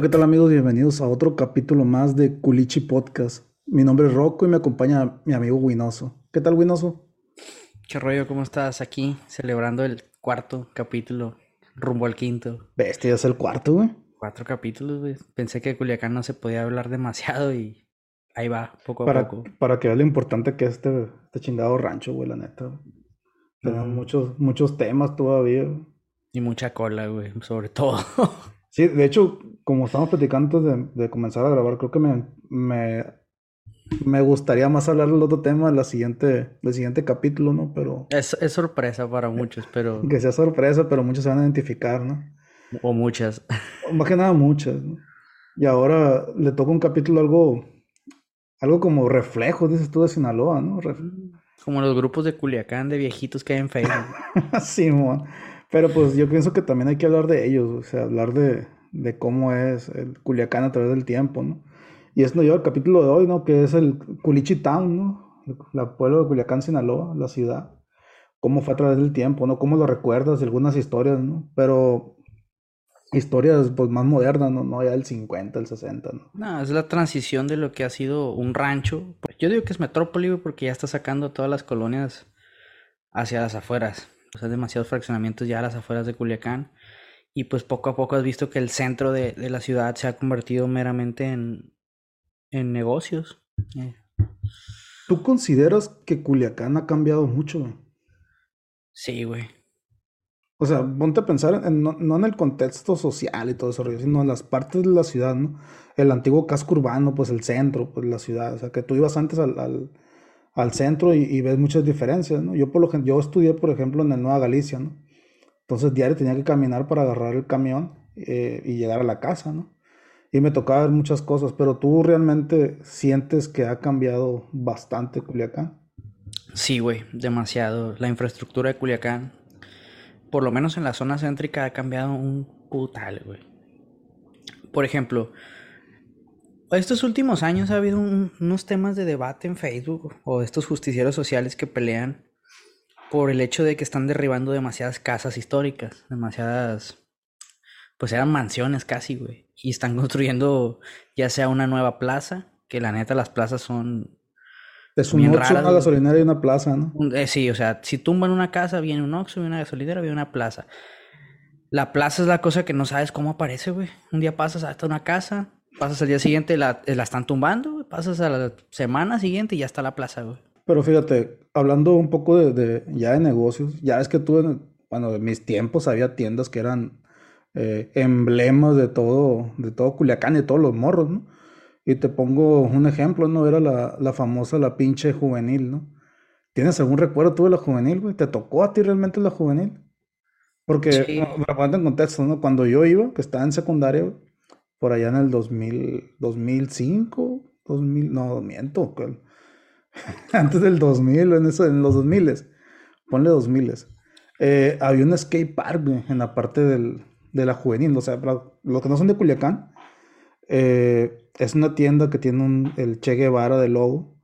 Hola, ¿qué tal amigos? Bienvenidos a otro capítulo más de Culichi Podcast. Mi nombre es Rocco y me acompaña mi amigo Winoso. ¿Qué tal, Winoso? ¿Qué rollo? ¿Cómo estás aquí celebrando el cuarto capítulo rumbo al quinto? Bestia, es el cuarto, güey. Cuatro capítulos, güey. Pensé que Culiacán no se podía hablar demasiado y ahí va, poco a Para, poco. para que veas lo importante que es este, este chingado rancho, güey, la neta. güey. Tenemos muchos, muchos temas todavía. güey. Y mucha cola, güey, sobre todo. Sí, de hecho, como estamos platicando antes de, de comenzar a grabar, creo que me, me, me gustaría más hablar del otro tema la siguiente, del siguiente capítulo, ¿no? Pero es, es sorpresa para muchos, pero... que sea sorpresa, pero muchos se van a identificar, ¿no? O muchas. Más que nada muchas, ¿no? Y ahora le toca un capítulo algo, algo como reflejo, dices tú, de Sinaloa, ¿no? Ref- Como los grupos de Culiacán de viejitos que hay en Facebook. Sí, mon. Pero pues yo pienso que también hay que hablar de ellos, o sea, hablar de, de cómo es el Culiacán a través del tiempo, ¿no? Y esto nos lleva al capítulo de hoy, ¿no? Que es el Culichi Town, ¿no? El, pueblo de Culiacán, Sinaloa, la ciudad. Cómo fue a través del tiempo, ¿no? Cómo lo recuerdas, algunas historias, ¿no? Pero historias pues más modernas, ¿no? No ya del 50, el 60, ¿no? No, es la transición de lo que ha sido un rancho. Yo digo que es metrópoli, porque ya está sacando todas las colonias hacia las afueras. O sea, demasiados fraccionamientos ya a las afueras de Culiacán. Y pues poco a poco has visto que el centro de, de la ciudad se ha convertido meramente en, en negocios. Eh, ¿Tú consideras que Culiacán ha cambiado mucho, güey? Sí, güey. O sea, ponte a pensar en- no, no en el contexto social y todo eso, sino en las partes de la ciudad, ¿no? El antiguo casco urbano, pues el centro, pues la ciudad. O sea, que tú ibas antes al, al, al centro y, y ves muchas diferencias, ¿no? Yo, por lo yo estudié, por ejemplo, en el Nueva Galicia, ¿no? Entonces diario tenía que caminar para agarrar el camión eh, y llegar a la casa, ¿no? Y me tocaba ver muchas cosas, pero tú realmente sientes que ha cambiado bastante Culiacán. Sí, güey, demasiado. La infraestructura de Culiacán, por lo menos en la zona céntrica, ha cambiado un putal, güey. Por ejemplo, estos últimos años ha habido un- unos temas de debate en Facebook o estos justicieros sociales que pelean por el hecho de que están derribando demasiadas casas históricas, demasiadas, pues eran mansiones casi, güey. Y están construyendo ya sea una nueva plaza, que la neta las plazas son Es un una gasolinera y una plaza, ¿no? Eh, sí, o sea, si tumban una casa, viene un Oxxo, viene una gasolinera, viene una plaza. La plaza es la cosa que no sabes cómo aparece, güey. Un día pasas hasta una casa, pasas al día siguiente, la, eh, la están tumbando, güey. Pasas a la semana siguiente y ya está la plaza, güey. Pero fíjate, hablando un poco de, de- ya de negocios, ya es que tú, en, bueno, en mis tiempos había tiendas que eran eh, emblemas de todo, de todo Culiacán y de todos los morros, ¿no? Y te pongo un ejemplo, ¿no? Era la, la famosa La Pinche Juvenil, ¿no? ¿Tienes algún recuerdo tú de la juvenil, güey? ¿Te tocó a ti realmente la juvenil? Porque, Sí. bueno, para ponerte en contexto, ¿no? Cuando yo iba, que estaba en secundaria, güey, por allá en el 2000, 2005, 2000, no, miento, antes del 2000, en, eso, en los 2000, ponle 2000, eh, había un skate park en la parte del, de la juvenil, o sea, para los que no son de Culiacán, eh, es una tienda que tiene un- el Che Guevara de logo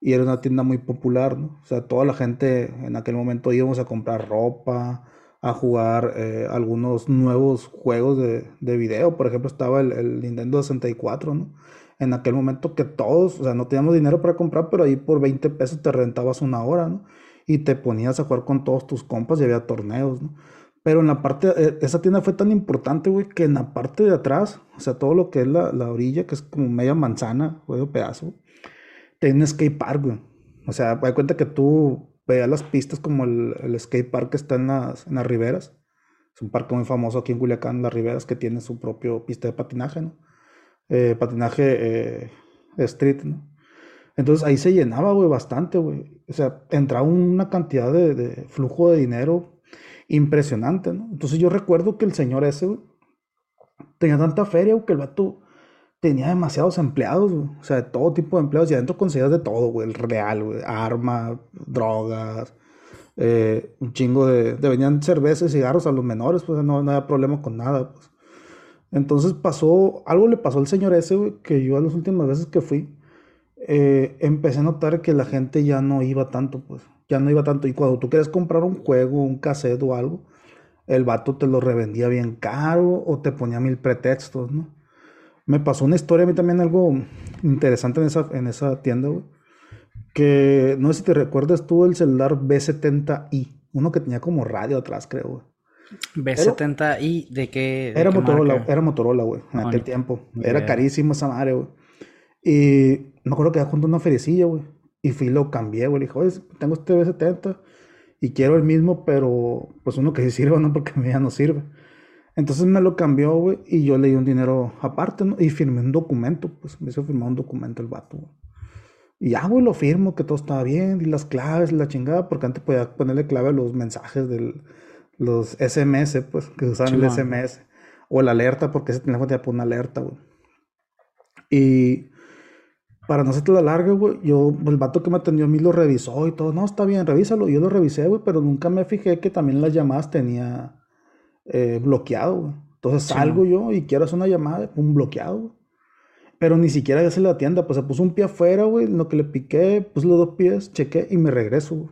y era una tienda muy popular, ¿no? O sea, toda la gente en aquel momento íbamos a comprar ropa, a jugar eh, algunos nuevos juegos de, de video, por ejemplo, estaba el, el Nintendo 64, ¿no? En aquel momento que todos, o sea, no teníamos dinero para comprar, pero ahí por 20 pesos te rentabas una hora, ¿no? Y te ponías a jugar con todos tus compas y había torneos, ¿no? Pero en la parte, eh, esa tienda fue tan importante, güey, que en la parte de atrás, o sea, todo lo que es la, la orilla, que es como media manzana, medio pedazo, tiene un skate park, güey. O sea, da cuenta que tú veas las pistas como el, el skate park que está en las, en las riberas. Es un parque muy famoso aquí en Culiacán, Las Riberas, que tiene su propio pista de patinaje, ¿no? Eh, patinaje eh, street, ¿no? Entonces ahí se llenaba, güey, bastante, güey. O sea, entraba una cantidad de, flujo de dinero impresionante, ¿no? Entonces yo recuerdo que el señor ese, güey, tenía tanta feria, que el vato tenía demasiados empleados. O sea, de todo tipo de empleados. Y adentro conseguías de todo, güey. El real, güey. Armas, drogas, eh, un chingo de, de... Venían cervezas y cigarros a los menores, pues no, no había problema con nada, pues. Entonces pasó, algo le pasó al señor ese, güey, que yo a las últimas veces que fui, eh, empecé a notar que la gente ya no iba tanto, pues, ya no iba tanto. Y cuando tú querías comprar un juego, un cassette o algo, el vato te lo revendía bien caro o te ponía mil pretextos, ¿no? Me pasó una historia a mí también algo interesante en esa, en esa tienda, güey. Que no sé si te recuerdas tú el celular B70i, uno que tenía como radio atrás, creo, güey. B70i, ¿de qué? era, Motorola, era Motorola, güey, en aquel tiempo. Era carísimo esa madre, güey. Y me acuerdo que junto a una feriecilla, güey. Y fui lo cambié, güey. Le dije, oye, tengo este B70 y quiero el mismo, pero pues uno que sí sirva, ¿no? Porque a mí ya no sirve. Entonces me lo cambió, güey, y yo le di un dinero aparte, ¿no? Y firmé un documento, pues me hizo firmar un documento el vato, güey. Y ya, güey, lo firmo, que todo estaba bien, y las claves, la chingada, porque antes podía ponerle clave a los mensajes de los SMS, pues, que usaban el SMS. O la alerta, porque ese teléfono te una alerta, güey. Y para no hacerte la larga, güey, yo, el vato que me atendió a mí lo revisó y todo. No, está bien, revísalo. Yo lo revisé, güey, pero nunca me fijé que también las llamadas tenía eh, bloqueado, güey. Entonces salgo yo y quiero hacer una llamada, un bloqueado, güey. Pero ni siquiera ya se la tienda, pues se puso un pie afuera, güey, lo que le piqué, puse los dos pies, chequé y me regreso, güey.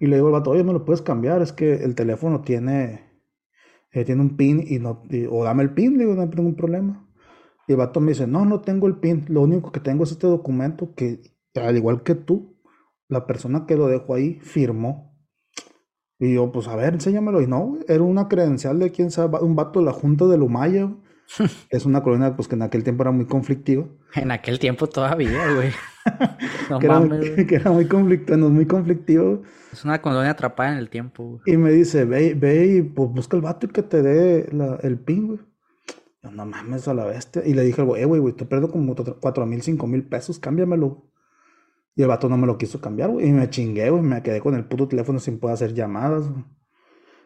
Y le digo al vato, oye, ¿me lo puedes cambiar? Es que el teléfono tiene, eh, tiene un pin y no, o dame el pin, digo, no hay ningún problema. Y el vato me dice, no, no tengo el PIN, lo único que tengo es este documento que, al igual que tú, la persona que lo dejó ahí firmó. Y yo, pues a ver, enséñamelo. Y no, era una credencial de quién sabe, un vato de la Junta de Lumaya. es una colonia pues que en aquel tiempo era muy conflictiva. En aquel tiempo todavía, güey. No que, mames, era, que, era, muy conflictivo, no, muy conflictivo. Es una colonia atrapada en el tiempo, güey. Y me dice, ve, ve y pues busca el vato y que te dé el pin, güey no mames a la bestia. Y le dije güey, eh, güey, güey, te pierdo como cuatro mil, cinco mil pesos, cámbiamelo. Y el vato no me lo quiso cambiar, güey. Y me chingué, güey. Me quedé con el puto teléfono sin poder hacer llamadas, güey.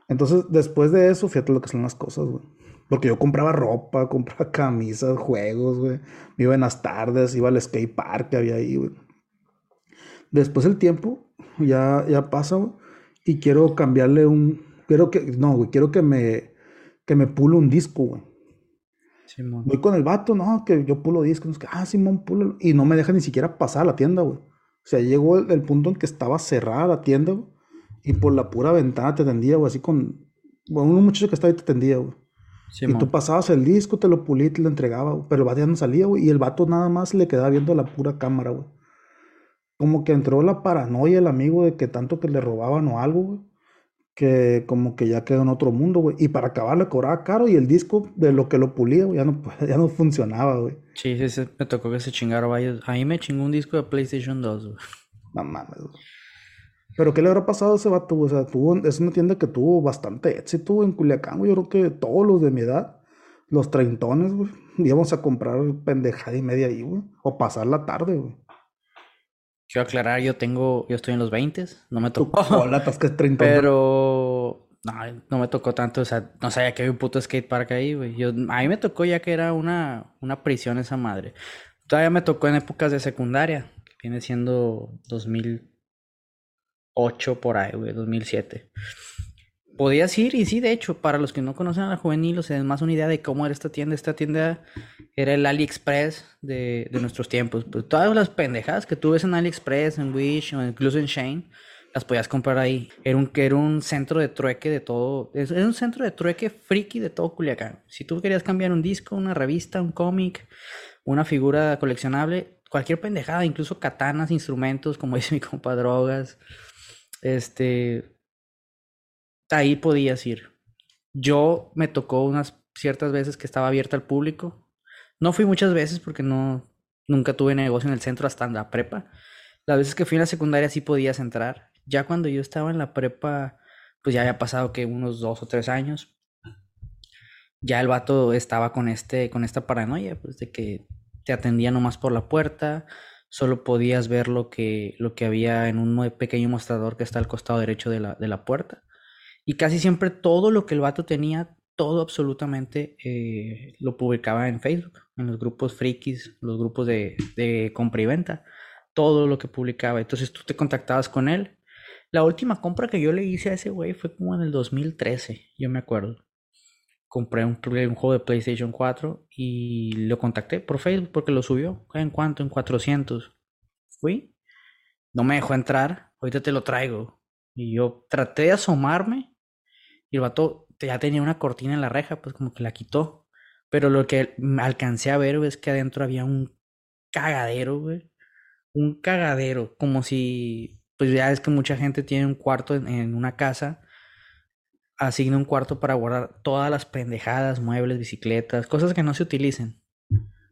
Entonces, después de eso, fíjate lo que son las cosas, güey. Porque yo compraba ropa, compraba camisas, juegos, güey. Me iba en las tardes, iba al skate park que había ahí, güey. Después el tiempo ya, ya pasa, güey. Y quiero cambiarle un. Quiero que. No, güey. Quiero que me. Que me pulo un disco, güey. Voy con el vato, no, que yo pulo discos, que, ah, Simón, pulo. Y no me deja ni siquiera pasar a la tienda, güey. O sea, llegó el, punto en que estaba cerrada la tienda, güey. Y por la pura ventana te tendía, güey, así con. Bueno, un muchacho que estaba ahí te tendía, güey. y tú pasabas el disco, te lo pulí te lo entregaba, güey. Pero el vato ya no salía, güey. Y el vato nada más le quedaba viendo la pura cámara, güey. Como que entró la paranoia el amigo de que tanto que le robaban o algo, güey que como que ya quedó en otro mundo, güey. Y para acabar le cobraba caro y el disco de lo que lo pulía, güey, ya no, ya no funcionaba, güey. Sí, sí, sí, me tocó que se chingara varios. Ahí me chingó un disco de PlayStation 2, güey. No mames, güey. Pero ¿qué le habrá pasado a ese vato, güey? O sea, tuvo, es una tienda que tuvo bastante éxito en Culiacán, güey. Yo creo que todos los de mi edad, los treintones, güey, íbamos a comprar pendejada y media ahí, güey. O pasar la tarde, güey. Quiero aclarar, yo tengo, yo estoy en los 20, no me tocó. Hola, que es 30. Pero no, no me tocó tanto, o sea, no sabía que había un puto skatepark ahí, güey. Yo, a mí me tocó ya que era una, una prisión esa madre. Todavía me tocó en épocas de secundaria, que viene siendo 2008 por ahí, güey, 2007 podías ir y sí, de hecho, para los que no conocen a la juvenil, o sea, es más una idea de cómo era esta tienda. Esta tienda era el AliExpress de, de nuestros tiempos. Pues todas las pendejadas que tú ves en AliExpress, en Wish o incluso en Shane, las podías comprar ahí. Era un, era un centro de trueque de todo. Era un centro de trueque friki de todo Culiacán. Si tú querías cambiar un disco, una revista, un cómic, una figura coleccionable, cualquier pendejada, incluso katanas, instrumentos, como dice mi compa, drogas. Este, ahí podías ir. Yo me tocó unas ciertas veces que estaba abierta al público. No fui muchas veces porque no nunca tuve negocio en el centro hasta en la prepa. Las veces que fui en la secundaria sí podías entrar. Ya cuando yo estaba en la prepa, pues ya había pasado que unos dos o tres años. Ya el vato estaba con este, con esta paranoia, pues de que te atendía nomás por la puerta, solo podías ver lo que, lo que había en un pequeño mostrador que está al costado derecho de la, de la puerta. Y casi siempre todo lo que el vato tenía, todo absolutamente eh, lo publicaba en Facebook, en los grupos frikis, los grupos de, de compra y venta, todo lo que publicaba. Entonces tú te contactabas con él. La última compra que yo le hice a ese güey fue como en el 2013, yo me acuerdo. Compré un, un juego de PlayStation 4 y lo contacté por Facebook porque lo subió. ¿En cuánto? En 400. Fui. No me dejó entrar. Ahorita te lo traigo. Y yo traté de asomarme y el vato ya tenía una cortina en la reja, pues como que la quitó. Pero lo que alcancé a ver, es que adentro había un cagadero, güey. Un cagadero. Como si, pues ya es que mucha gente tiene un cuarto en, una casa. Asigna un cuarto para guardar todas las pendejadas, muebles, bicicletas, cosas que no se utilicen.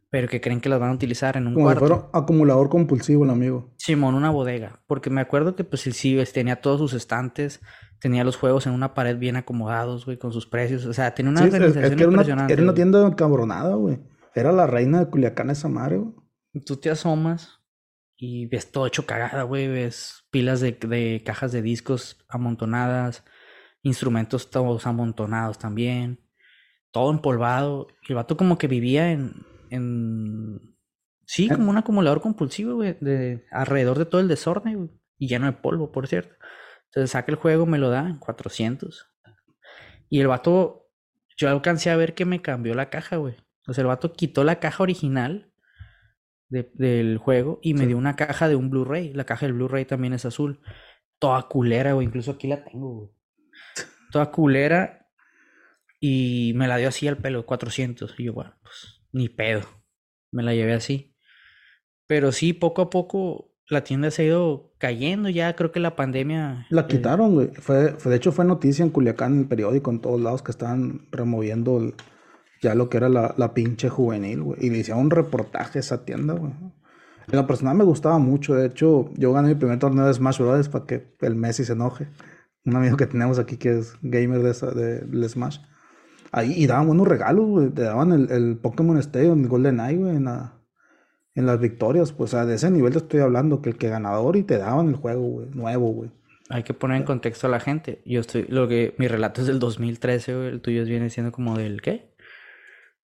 Pero que creen que las van a utilizar en un Como cuarto. acumulador compulsivo el amigo. Simón, una bodega. Porque me acuerdo que pues sí, tenía todos sus estantes tenía los juegos en una pared bien acomodados, güey, con sus precios. O sea, tenía una organización es que era Una, era una tienda cabronada, güey. Era la reina de Culiacán esa madre, güey. Tú te asomas y ves todo hecho cagada, güey. Ves pilas de, de cajas de discos amontonadas, instrumentos todos amontonados también. Todo empolvado. El vato como que vivía en... en... Sí, como un acumulador compulsivo, güey, de alrededor de todo el desorden, güey. Y lleno de polvo, por cierto. Entonces saca el juego, me lo da en 400. Y el vato, yo alcancé a ver que me cambió la caja, güey. O sea, el vato quitó la caja original del juego y me dio una caja de un Blu-ray. La caja del Blu-ray también es azul. Toda culera, güey. Incluso aquí la tengo, güey. Toda culera. Y me la dio así al pelo, 400. Y yo, bueno, pues ni pedo. Me la llevé así. Pero sí, poco a poco la tienda se ha ido cayendo ya, creo que la pandemia... La eh, quitaron, güey. Fue, de hecho fue noticia en Culiacán, en el periódico, en todos lados, que estaban removiendo ya lo que era la, la pinche juvenil, güey. Y le hicieron un reportaje a esa tienda, güey. En la personal me gustaba mucho, de hecho, yo gané mi primer torneo de Smash Bros. para que el Messi se enoje. Un amigo que tenemos aquí que es gamer de, esa, de, Smash. Ahí, y daban buenos regalos, güey. Te daban el, el Pokémon Stadium, el Golden Eye, güey, en la en las victorias, pues, sea, de ese nivel te estoy hablando, que el que ganador y te daban el juego, güey, nuevo, güey. Hay que poner en contexto a la gente. Yo estoy, lo que, mi relato es del 2013, güey, el tuyo viene siendo como del, ¿qué?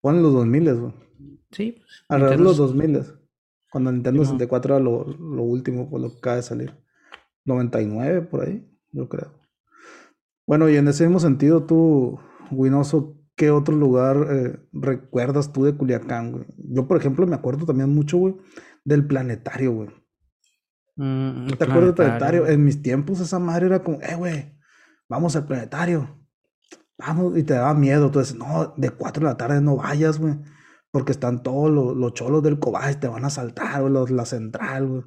Ponen los 2000, güey. Sí. Pues, Alrededor de los 2000, cuando Nintendo 64 era lo, lo último, por lo que acaba de salir. 99, por ahí, yo creo. Bueno, y en ese mismo sentido, tú, Winoso, ¿Qué otro lugar eh, recuerdas tú de Culiacán, güey? Yo, por ejemplo, me acuerdo también mucho, güey, del planetario, güey. Mm, ¿Te acuerdas del planetario? En mis tiempos esa madre era como, eh, güey, vamos al planetario. Vamos, y te daba miedo. Entonces, no, de cuatro de la tarde no vayas, güey. Porque están todos los, cholos del cobaje, te van a saltar, güey, los, la central, güey.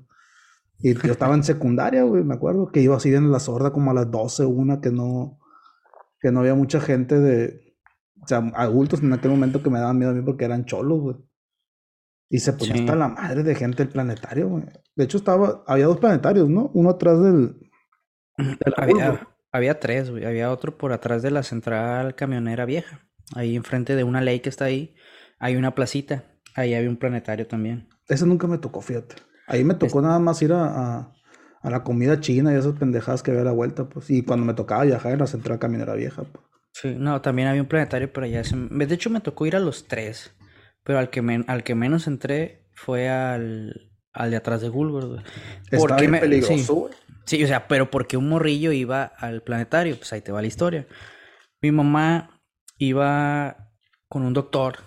Y yo estaba en secundaria, güey, me acuerdo, que iba así en la sorda como a las 12, una, que no, que no había mucha gente de, o sea, adultos en aquel momento que me daban miedo a mí porque eran cholos, güey. Y se ponía hasta la madre de gente el planetario, güey. De hecho, estaba, había dos planetarios, ¿no? Uno atrás del. había, había tres, güey. Había otro por atrás de la central camionera vieja. Ahí enfrente de una ley que está ahí, hay una placita. Ahí había un planetario también. Eso nunca me tocó, fíjate. Ahí me tocó nada más ir a, a, la comida china y esas pendejadas que había a la vuelta, pues. Y cuando me tocaba viajar en la central camionera vieja, pues. Sí, no, también había un planetario pero allá. De hecho, me tocó ir a los tres. Pero al que, al que menos entré fue al, al de atrás de Gulgor, Está me... peligroso, sí. o sea, pero porque un morrillo iba al planetario, pues ahí te va la historia. Mi mamá iba con un doctor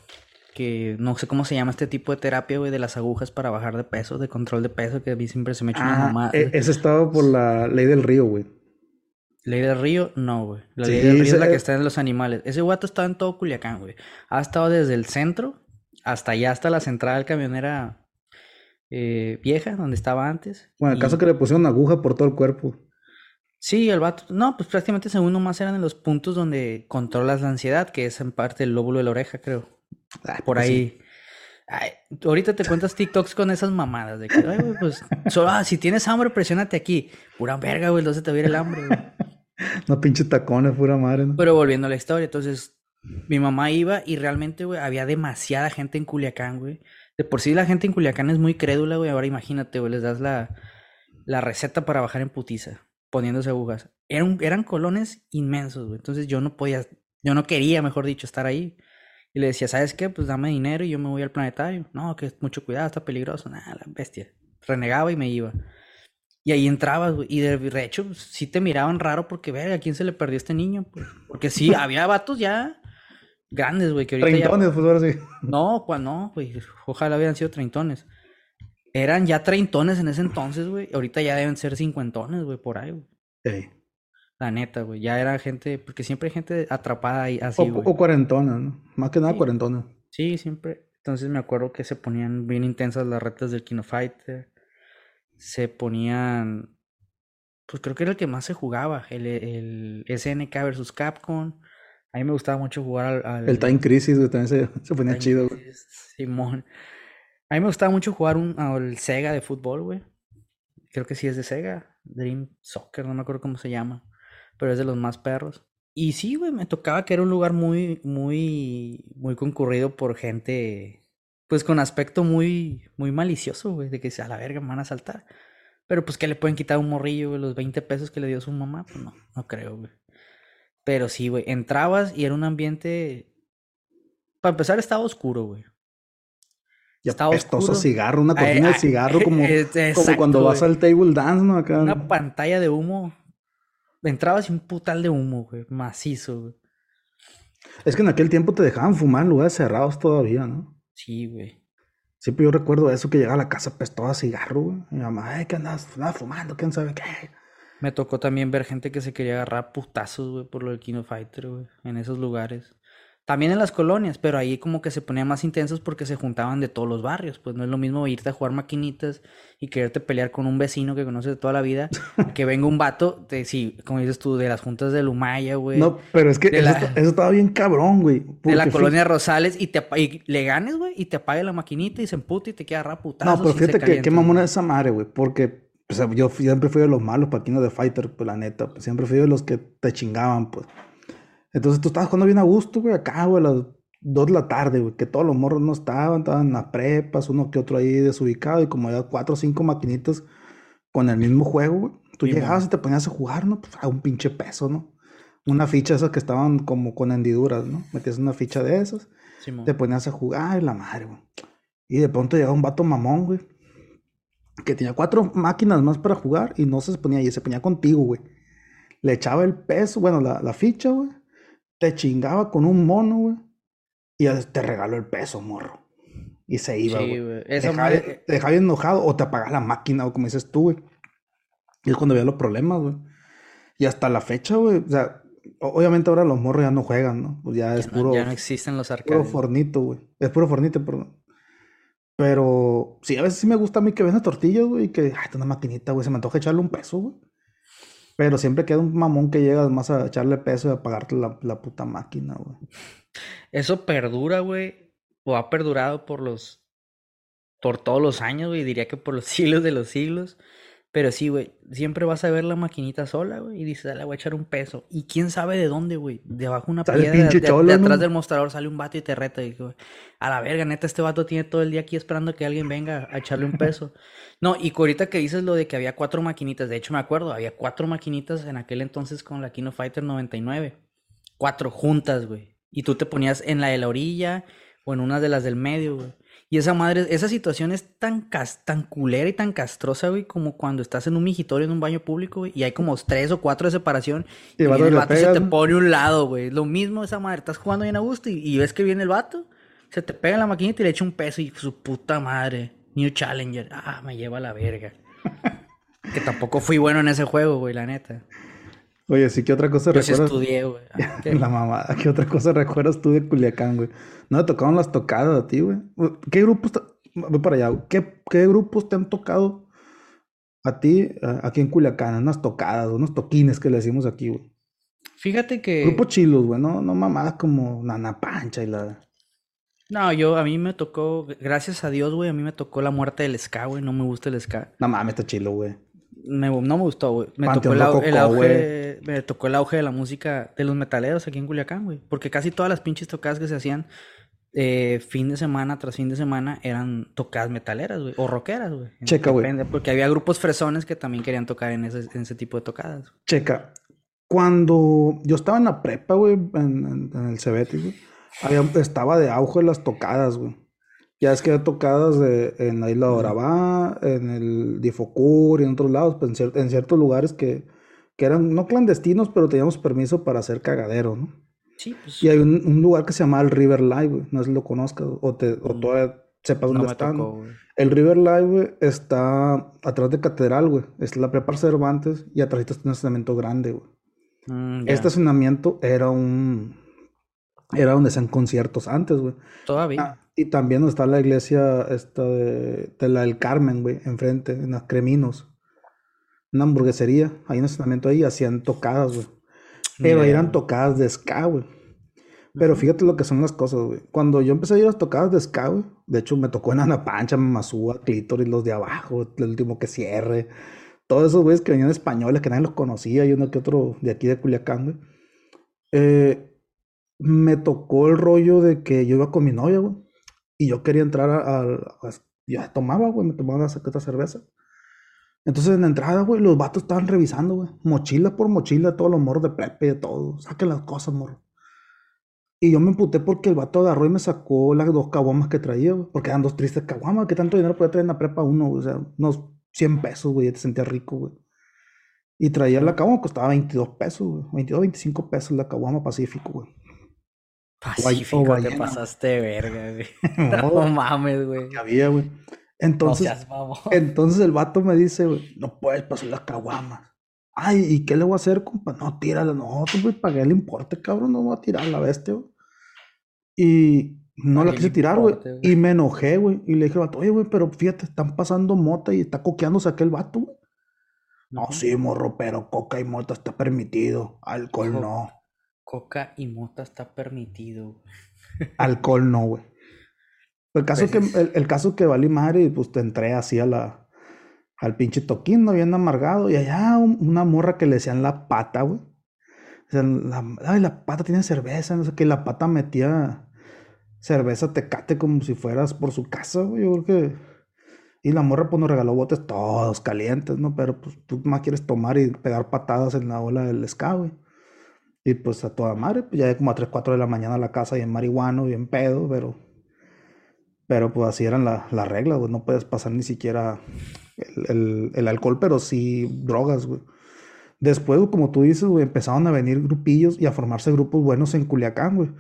que no sé cómo se llama este tipo de terapia, güey, de las agujas para bajar de peso, de control de peso, que a mí siempre se me echa una ah, mamá. E, ese estaba por la ley del río, güey. Ley del río, no, güey. La ley del río es la que está en los animales. Ese guato estaba en todo Culiacán, güey. Ha estado desde el centro hasta allá, hasta la central camionera eh, vieja, donde estaba antes. Bueno, el caso que le pusieron una aguja por todo el cuerpo. Sí, el vato. No, pues prácticamente según nomás eran en los puntos donde controlas la ansiedad, que es en parte el lóbulo de la oreja, creo. por pues ahí. ahorita te cuentas TikToks con esas mamadas de que, ay, güey, pues, solo, ah, si tienes hambre, presiónate aquí. Pura verga, güey, no se te va el hambre, güey. No pinche tacones, pura madre, ¿no? Pero volviendo a la historia, entonces mi mamá iba y realmente, güey, había demasiada gente en Culiacán, güey. De por sí la gente en Culiacán es muy crédula, güey. Ahora imagínate, güey, les das la, la receta para bajar en putiza, poniéndose agujas. Eran, eran colones inmensos, güey. Entonces yo no podía, yo no quería, mejor dicho, estar ahí. Y le decía, ¿sabes qué? Pues dame dinero y yo me voy al planetario. No, que mucho cuidado, está peligroso. Nada, la bestia. Renegaba y me iba. Y ahí entrabas, güey. Y de hecho, pues, sí te miraban raro porque, ve, ¿a quién se le perdió este niño? Pues, porque sí, había vatos ya grandes, güey. Que ahorita treintones, pues ahora sí. No, pues no, güey. Ojalá hubieran sido treintones. Eran ya treintones en ese entonces, güey. Ahorita ya deben ser cincuentones, güey, por ahí, güey. Sí. La neta, güey. Ya era gente, porque siempre hay gente atrapada ahí así, o, o cuarentona, ¿no? Más que nada cuarentona. Sí, siempre. Entonces me acuerdo que se ponían bien intensas las retas del Kino Fighter. Se ponían. Pues creo que era el que más se jugaba. El, el SNK versus Capcom. A mí me gustaba mucho jugar al. el Time Crisis, güey, también se, se ponía chido, güey. Simón. A mí me gustaba mucho jugar un, al Sega de fútbol, güey. Creo que sí es de Sega. Dream Soccer, no me acuerdo cómo se llama. Pero es de los más perros. Y sí, güey, me tocaba que era un lugar muy, muy, muy concurrido por gente, pues con aspecto muy, muy malicioso, güey, de que a la verga me van a saltar. Pero pues que le pueden quitar un morrillo, güey, los 20 pesos que le dio su mamá, pues no, no creo, güey. Pero sí, güey, entrabas y era un ambiente, para empezar estaba oscuro, güey. Ya estaba oscuro. cigarro, una cortina de cigarro, como, como cuando vas al table dance, ¿no? Acá. Una pantalla de humo entrabas y un putal de humo, güey, macizo, güey. Es que en aquel tiempo te dejaban fumar en lugares cerrados todavía, ¿no? Sí, güey. Siempre yo recuerdo eso que llegaba a la casa pestosa cigarro, güey. Mi mamá, ay, que andas, fumando, quién sabe qué. Me tocó también ver gente que se quería agarrar putazos, güey, por lo del Kino Fighter, güey, en esos lugares. También en las colonias, pero ahí como que se ponían más intensos porque se juntaban de todos los barrios. Pues no es lo mismo irte a jugar maquinitas y quererte pelear con un vecino que conoces de toda la vida, que venga un vato, de, sí, como dices tú, de las juntas de Lumaya, güey. No, pero es que eso, estaba bien cabrón, güey. De la colonia Rosales y, te, le ganes, güey, y te apague la maquinita y se emputa y te queda raputado. No, pero fíjate que qué mamona es esa madre, güey, porque yo siempre fui de los malos paquinos de Fighter, pues la neta, pues, siempre fui de los que te chingaban, pues. Entonces tú estabas jugando bien a gusto, güey, acá, güey, a las 2 de la tarde, güey, que todos los morros no estaban, estaban en las prepas, uno que otro ahí desubicado, y como había cuatro o cinco maquinitas con el mismo juego, güey. Tú llegabas y te ponías a jugar, ¿no? Pues a un pinche peso, ¿no? Una ficha esas que estaban como con hendiduras, ¿no? Metías una ficha de esas, te ponías a jugar, y la madre, güey. Y de pronto llegaba un vato mamón, güey, que tenía cuatro máquinas más para jugar y no se ponía y se ponía contigo, güey. Le echaba el peso, bueno, la, la ficha, güey te chingaba con un mono, güey. Y te regaló el peso, morro. Y se iba, güey. te, dejaba, enojado o te apagaba la máquina, o como dices tú, güey. Y es cuando había los problemas, güey. Y hasta la fecha, güey. O sea, obviamente ahora los morros ya no juegan, ¿no? Pues ya, es puro. Ya no existen los arcades. Puro fornito, güey. Es puro fornito, perdón. Pero sí, a veces sí me gusta a mí que vendan tortillas, güey. Y que, ay, una maquinita, güey. Se me antoja echarle un peso, güey. Pero siempre queda un mamón que llega más a echarle peso y a pagarte la, la puta máquina, güey. Eso perdura, güey. O ha perdurado por los. Por todos los años, güey. Diría que por los siglos de los siglos. Pero sí, güey, siempre vas a ver la maquinita sola, güey, y dices, dale, voy a echar un peso. Y quién sabe de dónde, güey. Debajo una piedra, de, atrás del mostrador sale un vato y te reta. Y güey, a la verga, neta, este vato tiene todo el día aquí esperando que alguien venga a echarle un peso. no, y ahorita que dices lo de que había cuatro maquinitas, de hecho me acuerdo, había cuatro maquinitas en aquel entonces con la Kino Fighter 99. Cuatro juntas, güey. Y tú te ponías en la de la orilla o en una de las del medio, güey. Y esa madre, esa situación es tan, tan culera y tan castrosa, güey, como cuando estás en un migitorio en un baño público, güey, y hay como tres o cuatro de separación. Y, el vato se te pone un lado, güey. Lo mismo esa madre, estás jugando bien a gusto y, ves que viene el vato, se te pega en la maquinita y le echa un peso y su puta madre. New Challenger. Ah, me lleva a la verga. que tampoco fui bueno en ese juego, güey, la neta. Oye, sí, ¿qué otra cosa recuerdas? Yo estudié, güey. Ah, la mamada. ¿Qué otra cosa recuerdas tú de Culiacán, güey? ¿No te tocaron las tocadas a ti, güey? ¿Qué grupos... Voy para allá, ¿Qué, ¿Qué, grupos te han tocado a ti aquí en Culiacán? Unas tocadas, unos toquines que le decimos aquí, güey. Fíjate que... Grupos chilos, güey, no, no mamadas como Nana Pancha y la... No, yo, a mí me tocó, gracias a Dios, güey, a mí me tocó la muerte del ska, güey, no me gusta el ska. No mames, está chilo, güey no me gustó, güey. Me tocó el, auge, me tocó el auge de la música de los metaleros aquí en Culiacán, güey. Porque casi todas las pinches tocadas que se hacían eh, fin de semana tras fin de semana eran tocadas metaleras, güey. O rockeras, güey. Checa, güey. Porque había grupos fresones que también querían tocar en ese, en ese tipo de tocadas. Checa. Cuando yo estaba en la prepa, güey, en, el Cebeti, güey, estaba de auge las tocadas, güey. Ya es que hay tocadas de, en la isla de Orabá, en el Difocur y en otros lados, pues en, ciertos lugares que, que, eran no clandestinos, pero teníamos permiso para hacer cagadero, ¿no? Sí, pues. Y hay un, lugar que se llama el River Live, no sé si lo conozcas o, te, o mm. todavía sepas dónde está. el River Live está atrás de Catedral, güey. Es la Prepar Cervantes y atrás está un estacionamiento grande, güey. Mm, este estacionamiento era un Era donde hacían conciertos antes, güey. Todavía. Ah, y también está la iglesia esta de, de la del Carmen, güey, enfrente, en las Creminos. Una hamburguesería, hay un estacionamiento ahí, hacían tocadas, güey. Pero Mira. eran tocadas de ska, güey. Pero fíjate lo que son las cosas, güey. Cuando yo empecé a ir a las tocadas de ska, güey, de hecho me tocó en Ana Pancha, Mamazúa, Clítoris, los de abajo, el último que cierre. Todos esos güeyes que venían españoles, que nadie los conocía, y uno que otro de aquí de Culiacán, güey. Eh, me tocó el rollo de que yo iba con mi novia, güey. Y yo quería entrar al... Ya tomaba, güey, me tomaba una cerveza. Entonces en la entrada, güey, los vatos estaban revisando, güey. Mochila por mochila, todos los morros de prepe, de todo. Saquen las cosas, morro. Y yo me emputé porque el vato agarró y me sacó las dos caguamas que traía, güey. Porque eran dos tristes caguamas. ¿Qué tanto dinero podía traer en la prepa uno? O sea, unos 100 pesos, güey. Te sentías rico, güey. Y traía la caguama, costaba 22 pesos, güey. 22, 25 pesos la caguama Pacífico, güey. Pacífico, te ballena. pasaste verga, güey. No No, mames, güey. que había, güey. No Entonces, seas mamón. Entonces el vato me dice, güey, no puedes pasar las caguamas. Ay, ¿y qué le voy a hacer, compa? No, tírala. No, tú, güey, pagué el importe, cabrón, no voy a tirar la bestia, güey. Y no la quise tirar, güey. Y me enojé, güey. Y le dije al vato, oye, güey, pero fíjate, están pasando mota y está coqueándose aquel vato, güey. No, sí, morro, pero coca y mota está permitido. Alcohol Co- no. Coca y mota está permitido. Alcohol no, güey. El caso Pues que, el, el caso que valí madre, y pues te entré así a la, al pinche toquín, ¿no? bien amargado, y allá un- una morra que le decían la pata, güey. O sea, la, ay, la pata tiene cerveza, no sé qué, la pata metía cerveza tecate como si fueras por su casa, güey, yo creo que... Y la morra pues nos regaló botes todos calientes, ¿no? Pero pues tú más quieres tomar y pegar patadas en la ola del ska, güey. Y pues a toda madre, pues ya como a 3, 4 de la mañana a la casa y en marihuano, bien pedo, pero... Pero pues así eran la- las reglas, güey. No puedes pasar ni siquiera el, el- alcohol, pero sí drogas. Después, como tú dices, güey, empezaron a venir grupillos y a formarse grupos buenos en Culiacán, güey.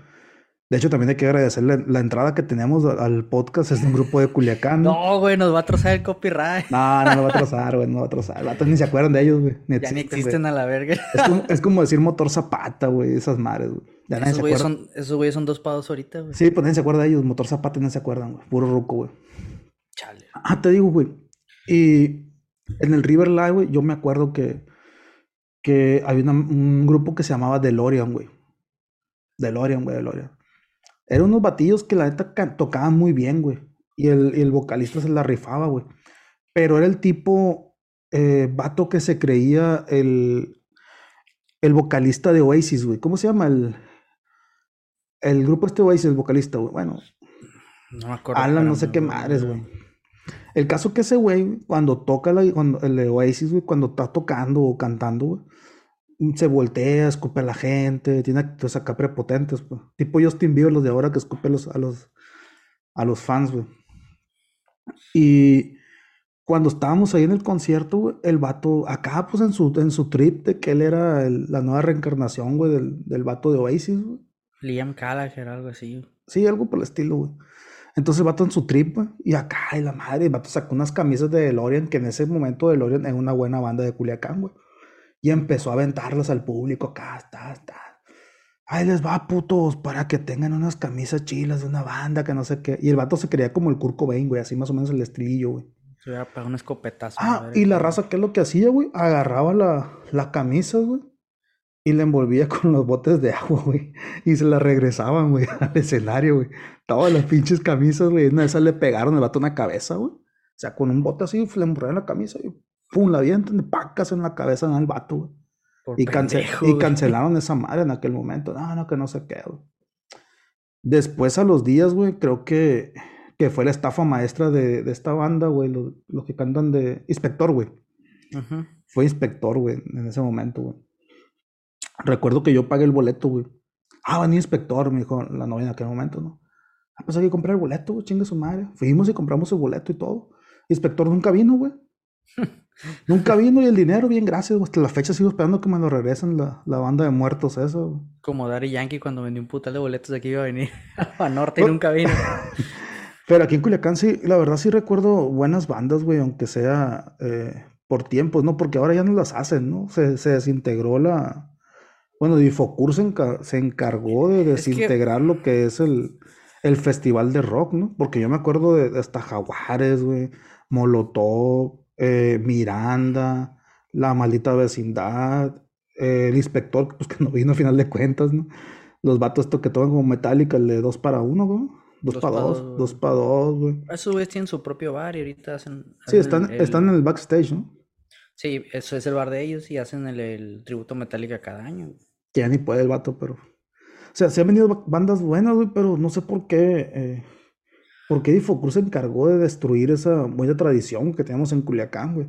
De hecho, también hay que agradecerle la entrada que teníamos al podcast, es de un grupo de Culiacán. ¿no? Güey, nos va a trozar el copyright. No, no, no va a trozar, güey, no va a trozar. Vatos ni se acuerdan de ellos, güey. Ni Ya ni existen, güey. existen a la verga. Es como, es como decir motor zapata, güey, esas madres, güey. Ya Esos güeyes son, esos güeyes son dos pavos ahorita, güey. Sí, pues nadie se acuerda de ellos. Motor zapata no se acuerdan, güey. Puro ruco, güey. Chale. Ah, te digo, güey. Y en el River Live, güey, yo me acuerdo que, que había una- un grupo que se llamaba DeLorean, güey. DeLorean, güey, DeLorean. Eran unos batillos que la neta tocaban muy bien, güey. Y el, y el vocalista se la rifaba, güey. Pero era el tipo eh, vato que se creía el, el vocalista de Oasis, güey. ¿Cómo se llama el, el grupo este Oasis, el vocalista, güey? Bueno, No me acuerdo. Alan, no sé qué madres, güey. El caso que ese güey, cuando toca la, cuando, el de Oasis, güey, cuando está tocando o cantando, güey, se voltea, escupe a la gente, tiene actitudes acá prepotentes, pues. Tipo Justin Bieber, los de ahora que escupe a los, a los, a los fans, güey. Y cuando estábamos ahí en el concierto, el vato, acá, pues en su, en su trip de que él era el- la nueva reencarnación, güey, del, del vato de Oasis, güey. Liam Gallagher, algo así. Sí, algo por el estilo, güey. Entonces el vato en su trip, y acá, y la madre, el vato sacó unas camisas de DeLorean, que en ese momento DeLorean era una buena banda de Culiacán, güey. Y empezó a aventarlas al público, acá, está, está. Ahí les va, putos, para que tengan unas camisas chilas de una banda, que no sé qué. Y el vato se creía como el Kurt Cobain, güey, así más o menos el estilillo, güey. Se hubiera pegado un escopetazo. Ah, y la raza, ¿qué es lo que hacía, güey? Agarraba la, la camisa, güey, y la envolvía con los botes de agua, güey. Y se la regresaban, güey, al escenario, güey. Todas las pinches camisas, güey. Una de esas le pegaron el vato en la cabeza, güey. O sea, con un bote así, le la camisa y pum, la avientan de pacas en la cabeza al vato, güey. Y, cance- y cancelaron esa madre en aquel momento. No, no, que no qué, güey. Después a los días, güey, creo que, que fue la estafa maestra de, de esta banda, güey. Los, los que cantan de Inspector, güey. Ujú. Fue inspector, güey, en ese momento, güey. Recuerdo que yo pagué el boleto, güey. Ah, va a venir inspector, me dijo la novia en aquel momento, ¿no? Ah, pues hay que comprar el boleto, güey, chingue su madre. Fuimos y compramos el boleto y todo. Inspector nunca vino, güey. nunca vino y el dinero, bien, gracias. Hasta la fecha sigo esperando que me lo regresen la, la banda de muertos, eso. Como Daddy Yankee cuando vendió un putal de boletos de que iba a venir a Norte y nunca vino. Pero aquí en Culiacán sí, la verdad sí recuerdo buenas bandas, güey, aunque sea eh, por tiempos, ¿no? Porque ahora ya no las hacen, ¿no? Se, se desintegró la, Bueno, Difocur se, se encargó de desintegrar lo que es el, el festival de rock, ¿no? Porque yo me acuerdo de, hasta Jaguares, güey, Molotov, eh, Miranda, La Maldita Vecindad, eh, el inspector, pues que no vino a final de cuentas, ¿no? Los vatos que toman como Metallica, el de 2 para 1, güey. 2 para 2, 2 para 2, güey. Esos güeyes tienen su propio bar y ahorita hacen... Sí, están, están en el backstage, ¿no? Sí, eso es el bar de ellos y hacen el, el tributo Metallica cada año. Ya ni puede el vato, pero... O sea, se han venido bandas buenas, güey, pero no sé por qué. Eh, ¿Por qué Difocruz se encargó de destruir esa buena tradición que teníamos en Culiacán, güey?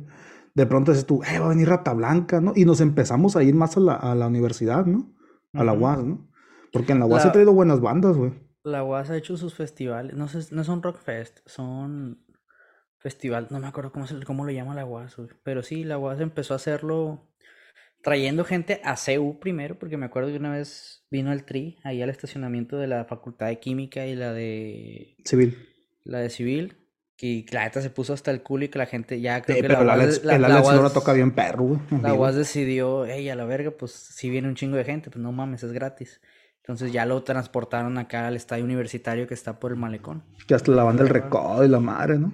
De pronto dices tú, eh, va a venir Rata Blanca, ¿no? Y nos empezamos a ir más a la, a la universidad, ¿no? A la UAS, ¿no? Porque en la UAS ha traído buenas bandas, güey. La UAS ha hecho sus festivales, no sé, no son Rock Fest, son festival, no me acuerdo cómo, se, cómo lo llama la UAS, güey. Pero sí, la UAS empezó a hacerlo trayendo gente a CEU primero, porque me acuerdo que una vez vino el TRI ahí al estacionamiento de la Facultad de Química y la de... Civil. La de Civil. Que la neta se puso hasta el culo y que la gente ya creo que pero la, la, la, la toca bien perro, güey. La UAS decidió, ey, a la verga, pues si viene un chingo de gente, pues no mames, es gratis. Entonces ya lo transportaron acá al estadio universitario que está por el malecón. Que hasta la banda del recodo y la madre, ¿no?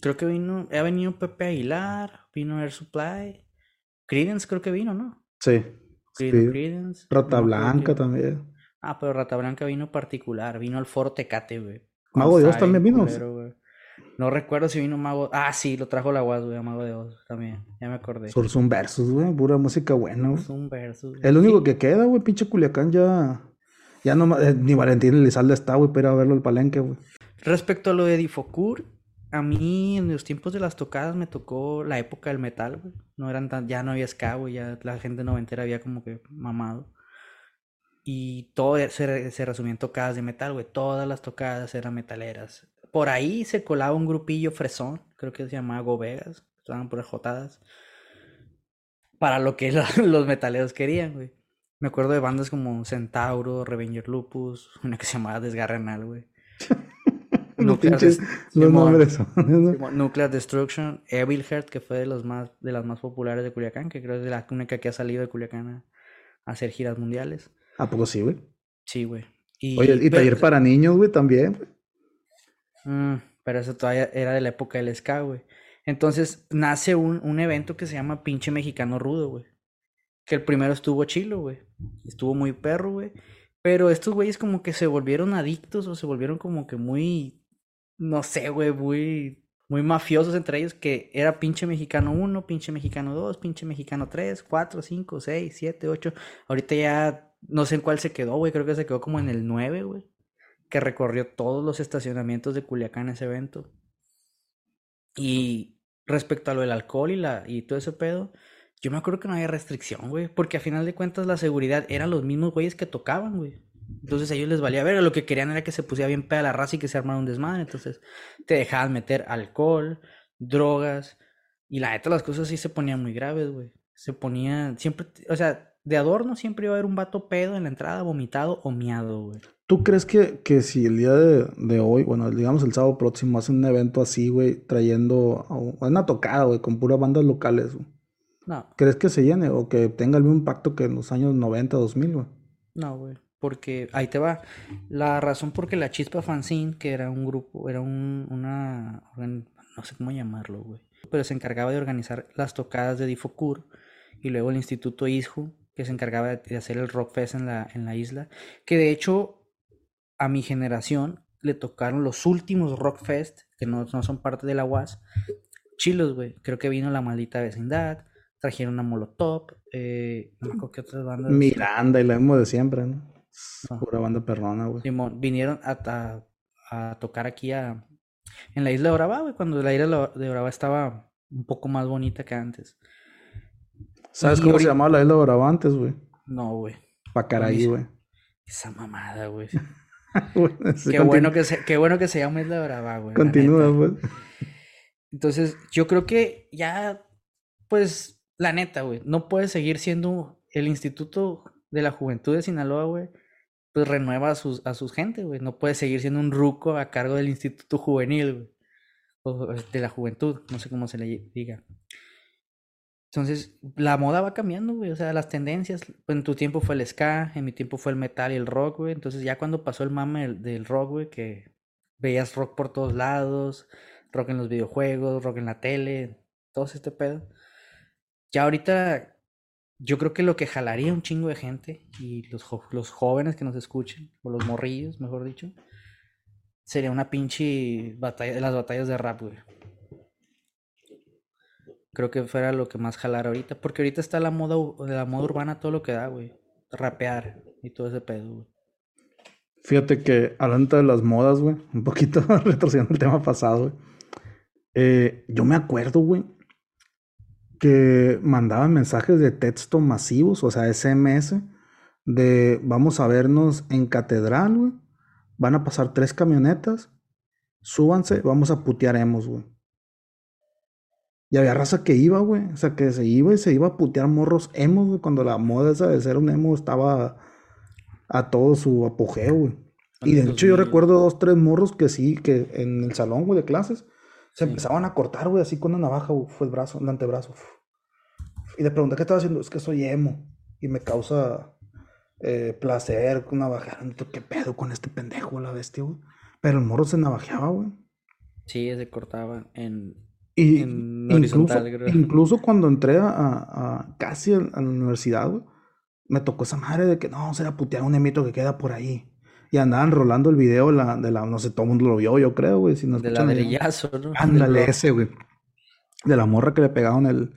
Creo que vino, ha venido Pepe Aguilar, vino Air Supply, Credence creo que vino, ¿no? Sí. Credence. Rata Blanca también. Ah, pero Rata Blanca vino particular, vino al Foro Tecate, güey. Mago de Dios también vino. no recuerdo si vino Mago. Ah, sí, lo trajo la UAS, güey, a Mago de Dios también. Ya me acordé. Zoom Versus, güey, pura música buena. Zoom Versus. El único que queda, güey, pinche Culiacán ya. Ya no. Eh, ni Valentín Elizalde está, güey, para verlo al palenque, güey. Respecto a lo de Difocur, a mí en los tiempos de las tocadas me tocó la época del metal, güey. No eran tan, ya no había ska, güey, ya la gente noventera había como que mamado. Y todo se, se resumía en tocadas de metal, güey. Todas las tocadas eran metaleras. Por ahí se colaba un grupillo fresón, creo que se llamaba Go Vegas, estaban por jotadas. Para lo que los metaleros querían, güey. Me acuerdo de bandas como Centauro, Revenger Lupus, una que se llamaba Desgarrenal, güey. Nuclear, nombres Nuclear Destruction, Evil Heart, que fue de los más de las más populares de Culiacán, que creo es de la única que ha salido de Culiacán a, hacer giras mundiales. ¿A poco sí, güey? Sí, güey. Oye, y taller para niños, güey, también. Mm, pero eso todavía era de la época del ska, güey. Entonces nace un, un evento que se llama Pinche Mexicano Rudo, güey. Que el primero estuvo chilo, güey. Estuvo muy perro, güey. Pero estos güeyes como que se volvieron adictos o se volvieron como que muy no sé, güey, muy, muy mafiosos entre ellos, que era pinche mexicano 1, pinche mexicano 2, pinche mexicano 3, 4, 5, 6, 7, 8. Ahorita ya no sé en cuál se quedó, güey, creo que se quedó como en el 9, güey. Que recorrió todos los estacionamientos de Culiacán ese evento. Y respecto a lo del alcohol y, la, y todo ese pedo, yo me acuerdo que no había restricción, güey. Porque a final de cuentas la seguridad eran los mismos güeyes que tocaban, güey. Entonces a ellos les valía ver, lo que querían era que se pusiera bien peda la raza y que se armara un desmadre. Entonces te dejaban meter alcohol, drogas. Y la neta las cosas sí se ponían muy graves, güey. Se ponía, siempre, o sea, de adorno siempre iba a haber un vato pedo en la entrada, vomitado o miado, güey. ¿Tú crees que, que si el día de, hoy, bueno, digamos el sábado próximo, hacen un evento así, güey, trayendo una tocada, güey, con puras bandas locales, güey? No. ¿Crees que se llene o que tenga el mismo impacto que en los años 90, 2000, güey? No, güey. Porque ahí te va. La razón por que la Chispa Fanzine, que era un grupo, era un, una. No sé cómo llamarlo, güey. Pero se encargaba de organizar las tocadas de Difocur. Y luego el Instituto ISJU, que se encargaba de hacer el Rock Fest en la, en la isla. Que de hecho, a mi generación le tocaron los últimos Rock Fest, que no, no son parte de la UAS. Chilos, güey. Creo que vino La Maldita Vecindad. Trajeron a Molotov. Eh, no qué otras bandas. Miranda y la emo de siempre, ¿no? Pura banda perrona, güey. vinieron a, a, tocar aquí a, en la isla de Oraba, güey, cuando la isla de Oraba estaba un poco más bonita que antes. ¿Sabes cómo se llamaba la isla de Oraba antes, güey? No, güey. Pacaraí, güey. Esa mamada, güey. qué, bueno que se, qué bueno que se llama Isla de Oraba, güey. Continúa, güey. Entonces, yo creo que ya, pues, la neta, güey, no puede seguir siendo el Instituto de la Juventud de Sinaloa, güey, pues renueva a sus, a sus gente, güey. No puede seguir siendo un ruco a cargo del Instituto Juvenil, güey. O de la juventud, no sé cómo se le diga. Entonces, la moda va cambiando, güey. O sea, las tendencias. En tu tiempo fue el ska, en mi tiempo fue el metal y el rock, güey. Entonces, ya cuando pasó el mame del, rock, güey, que veías rock por todos lados, rock en los videojuegos, rock en la tele, todo este pedo. Ya ahorita, yo creo que lo que jalaría un chingo de gente y los, los jóvenes que nos escuchen, o los morrillos, mejor dicho, sería una pinche batalla, las batallas de rap, güey. Creo que fuera lo que más jalar ahorita. Porque ahorita está la moda, la moda urbana todo lo que da, güey. Rapear y todo ese pedo, güey. Fíjate que hablando de las modas, güey, un poquito retrocediendo el tema pasado, güey. Eh, yo me acuerdo, güey, que mandaban mensajes de texto masivos, o sea, SMS, de vamos a vernos en catedral, güey. Van a pasar tres camionetas, súbanse, vamos a putear emos, güey. Y había raza que iba, güey. O sea, que se iba y se iba a putear morros emos, güey. Cuando la moda esa de ser un emo estaba a todo su apogeo, güey. Y de hecho yo recuerdo dos, tres morros que sí, que en el salón, güey, de clases, se empezaban a cortar, güey, así con una navaja, fue el brazo, el antebrazo. Y le pregunté qué estaba haciendo, es que soy emo. Y me causa eh, placer con navajear. ¿Qué pedo con este pendejo, la bestia, güey? Pero el morro se navajeaba, güey. Sí, se cortaba en, y incluso, incluso cuando entré a, casi a, la universidad, güey, me tocó esa madre de que no, se a putear un emito que queda por ahí. Y andaban rolando el video la, de la, no sé, todo el mundo lo vio, yo creo, güey. Si de ladrillazo, ¿no? Ándale, ese, güey. De la morra que le pegaron el,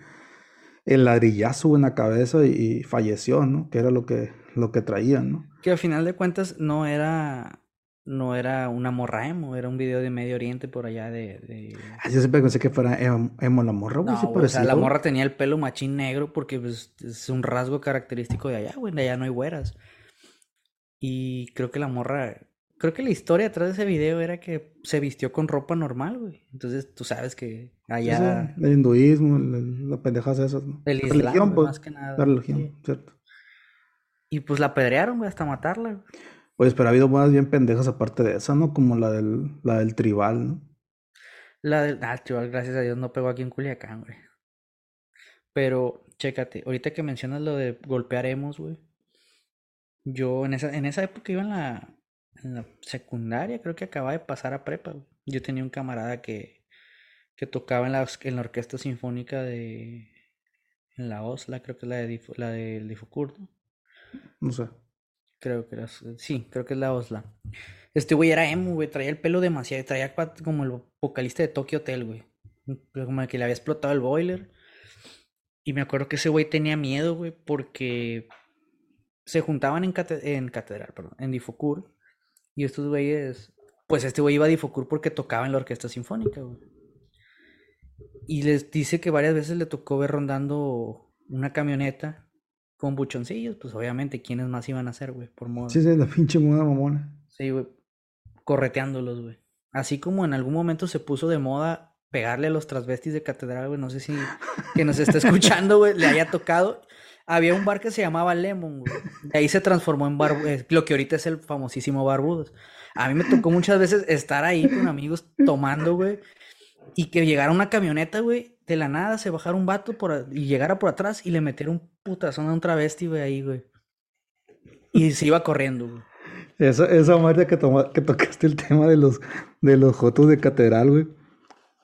el ladrillazo en la cabeza y, falleció, ¿no? Que era lo que, lo que traían, ¿no? Que al final de cuentas no era no era una morra emo, era un video de Medio Oriente por allá de... de... Ah, yo siempre pensé que fuera emo, la morra, güey. No, o sea, la morra tenía el pelo machín negro porque pues, es un rasgo característico de allá, güey, de allá no hay güeras. Y creo que la morra, creo que la historia detrás de ese video era que se vistió con ropa normal, güey. Entonces tú sabes que allá... el hinduismo, las pendejas esas, ¿no? El islam, religión, pues, más que nada. La religión, cierto. Y pues la apedrearon, güey, hasta matarla. Güey. Pues, pero ha habido buenas bien pendejas aparte de esa, ¿no? Como la del, la del tribal, ¿no? La del. Ah, tribal, gracias a Dios, no pegó aquí en Culiacán, güey. Pero, chécate, ahorita que mencionas lo de golpearemos, güey. Yo en esa, en esa época iba en la, en la secundaria, creo que acababa de pasar a prepa, güey. Yo tenía un camarada que, que tocaba en la, en la orquesta sinfónica de. En la OSLA, creo que es la de la del Difocur, ¿no? No sé. Creo que era. Sí, creo que es la Osla. Este güey era emo, güey. Traía el pelo demasiado. Traía como el vocalista de Tokyo Hotel, güey. Como que le había explotado el boiler. Y me acuerdo que ese güey tenía miedo, güey, porque se juntaban en, en catedral, perdón, en Difocur. Y estos güeyes. Pues este güey iba a Difocur porque tocaba en la orquesta sinfónica, güey. Y les dice que varias veces le tocó ver rondando una camioneta con buchoncillos, pues obviamente, ¿quiénes más iban a hacer, güey? Por moda. Sí, sí, la pinche moda mamona. Sí, güey. Correteándolos, güey. Así como en algún momento se puso de moda pegarle a los transvestis de catedral, güey. No sé si que nos está escuchando, güey, le haya tocado. Había un bar que se llamaba Lemon, güey. De ahí se transformó en bar, eh, lo que ahorita es el famosísimo Barbudos. A mí me tocó muchas veces estar ahí con amigos tomando, güey. Y que llegara una camioneta, güey, de la nada se bajara un vato por, y llegara por atrás y le metiera un putazón a un travesti, güey, ahí, güey. Y se iba corriendo, güey. Esa, esa madre que, que tocaste el tema de los, de los jotos de catedral, güey.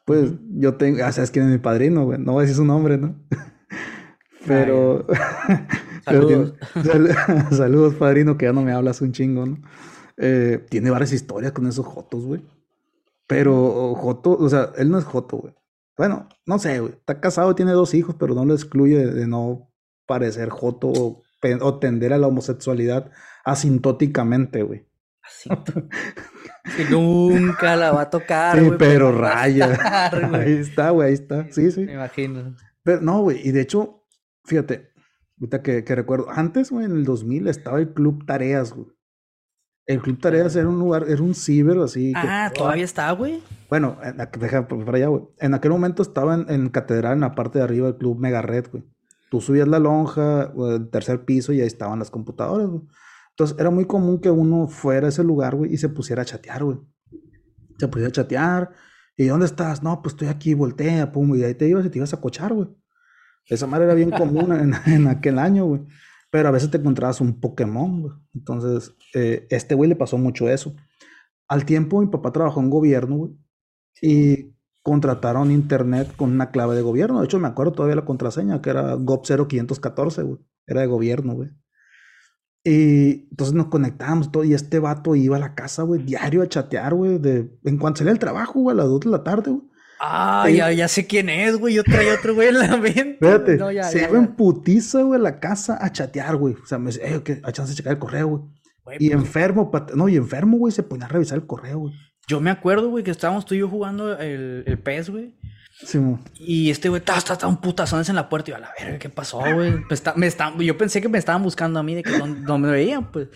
Pues yo tengo, ah, sabes quién es mi padrino, güey. No voy a decir su nombre, ¿no? Pero. Saludos. saludos, padrino, que ya no me hablas un chingo, ¿no? Eh, tiene varias historias con esos jotos, güey. Pero Joto, o sea, él no es Joto, güey. Bueno, no sé, güey. Está casado, tiene dos hijos, pero no lo excluye de, no parecer Joto o, tender a la homosexualidad asintóticamente, güey. que nunca la va a tocar, Sí, pero raya. ahí está, güey, ahí está. Sí, sí. Me imagino. Pero no, güey. Y de hecho, fíjate, ahorita que, que recuerdo, antes, güey, en el 2000 estaba el Club Tareas, güey. El Club Tareas era un lugar, era un ciber así. Ah, todavía está, güey. Bueno, deja para allá, güey. En aquel momento estaba en, Catedral, en la parte de arriba del Club Mega Red, güey. Tú subías la lonja, el tercer piso, y ahí estaban las computadoras, güey. Entonces era muy común que uno fuera a ese lugar, güey, y se pusiera a chatear, güey. Se pusiera a chatear. ¿Y dónde estás? No, pues estoy aquí, voltea, pum, y ahí te ibas y te ibas a cochar, güey. Esa madre era bien común en, en aquel año, güey. Pero a veces te encontrabas un Pokémon, güey. Entonces, eh, este güey le pasó mucho eso. Al tiempo, mi papá trabajó en gobierno, güey. Y contrataron internet con una clave de gobierno. De hecho, me acuerdo todavía la contraseña, que era GOP0514, güey. Era de gobierno, güey. Y entonces nos conectábamos todo y este vato iba a la casa, güey, diario a chatear, güey, de... en cuanto salía el trabajo, güey, a las 2 de la tarde, güey. Ah, ya, ya, sé quién es, güey. Yo traía otro güey en la mente. Espérate, se iba en putiza, güey, a la casa a chatear, güey. O sea, me dice, eh, que hay chance de checar el correo, güey. Y pues, enfermo, no, y enfermo, güey, se ponía a revisar el correo, güey. Yo me acuerdo, güey, que estábamos tú y yo jugando el, el PES, güey. Y este güey estaba, estaba un putazones en la puerta y yo, a la verga, ¿qué pasó, güey? Pues, me está, yo pensé que me estaban buscando a mí de que no, me veían, pues.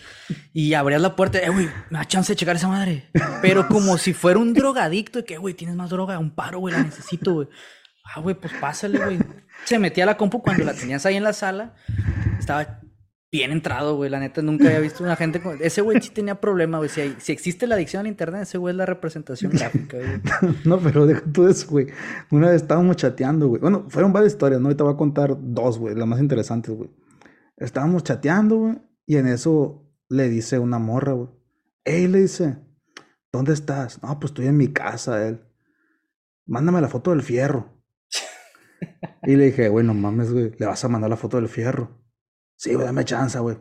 Y abrías la puerta, eh, güey, me da chance de checar esa madre. Pero como si fuera un drogadicto, de que, güey, tienes más droga, un paro, güey, la necesito, güey. Ah, güey, pues pásale, güey. Se metía a la compu cuando la tenías ahí en la sala. Estaba bien entrado, güey. La neta, nunca había visto una gente con... Ese güey sí tenía problema, güey. Si, si, existe la adicción al internet, ese güey es la representación gráfica, güey. no, pero deja todo eso, güey. Una vez estábamos chateando, güey. Bueno, fueron varias historias, ¿no? Ahorita voy a contar dos, güey. Las más interesantes, güey. Estábamos chateando, güey. Y en eso le dice una morra, güey. Ey, le dice, ¿dónde estás? No, pues estoy en mi casa, él. Mándame la foto del fierro. y le dije, güey, no mames, güey. Le vas a mandar la foto del fierro. Sí, güey, dame chance, güey.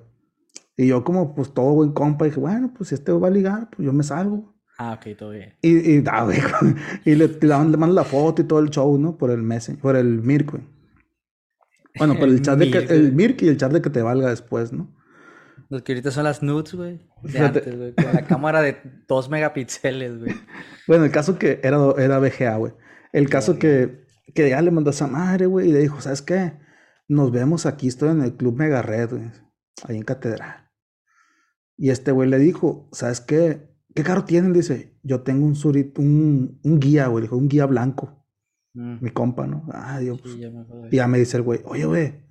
Y yo como, pues, todo buen compa, dije, bueno, pues, si este va a ligar, pues, yo me salgo. Ah, ok, todo bien. Y, y, da, güey, y le, le, mando la foto y todo el show, ¿no? Por el mes, por el Mirk, güey. Bueno, por el chat de que, el Mirk y el chat de que te valga después, ¿no? Los que ahorita son las nudes, güey. De antes, güey. Con la cámara de 2 megapíxeles, güey. Bueno, el caso que era, era VGA, güey. El caso que, que ya le mandó a esa madre, güey, y le dijo, ¿sabes qué? Nos vemos aquí, estoy en el Club Mega Red, ahí en Catedral. Y este güey le dijo, ¿sabes qué? ¿Qué carro tienen? Dice, yo tengo un surito, un, un guía, güey, dijo, un guía blanco. Mm. Mi compa, ¿no? Ah, Dios. Pues, y ya me dice el güey, oye, güey,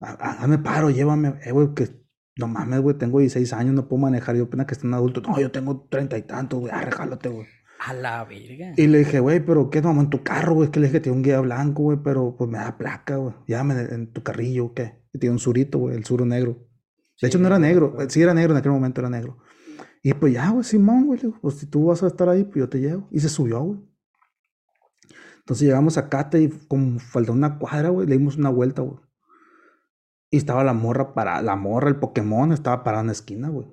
hazme paro, llévame, eh, güey, que no mames, güey, tengo 16 años, no puedo manejar, yo pena que esté un adulto. No, yo tengo treinta y tantos, güey, arrejálate, güey. A la verga. Y le dije, güey, pero ¿qué vamos en tu carro, güey? Es que le dije que tiene un guía blanco, güey, pero pues me da placa, güey. Llámame en tu carrillo, ¿qué? Y tiene un surito, güey, el suro negro. De hecho, no era negro, sí era negro, en aquel momento era negro. Y pues ya, güey, Simón, güey, pues si tú vas a estar ahí, pues yo te llevo. Y se subió, güey. Entonces llegamos a Cate y como faltó una cuadra, güey, le dimos una vuelta, güey. Y estaba la morra para, la morra, el Pokémon, estaba parada en la esquina, güey.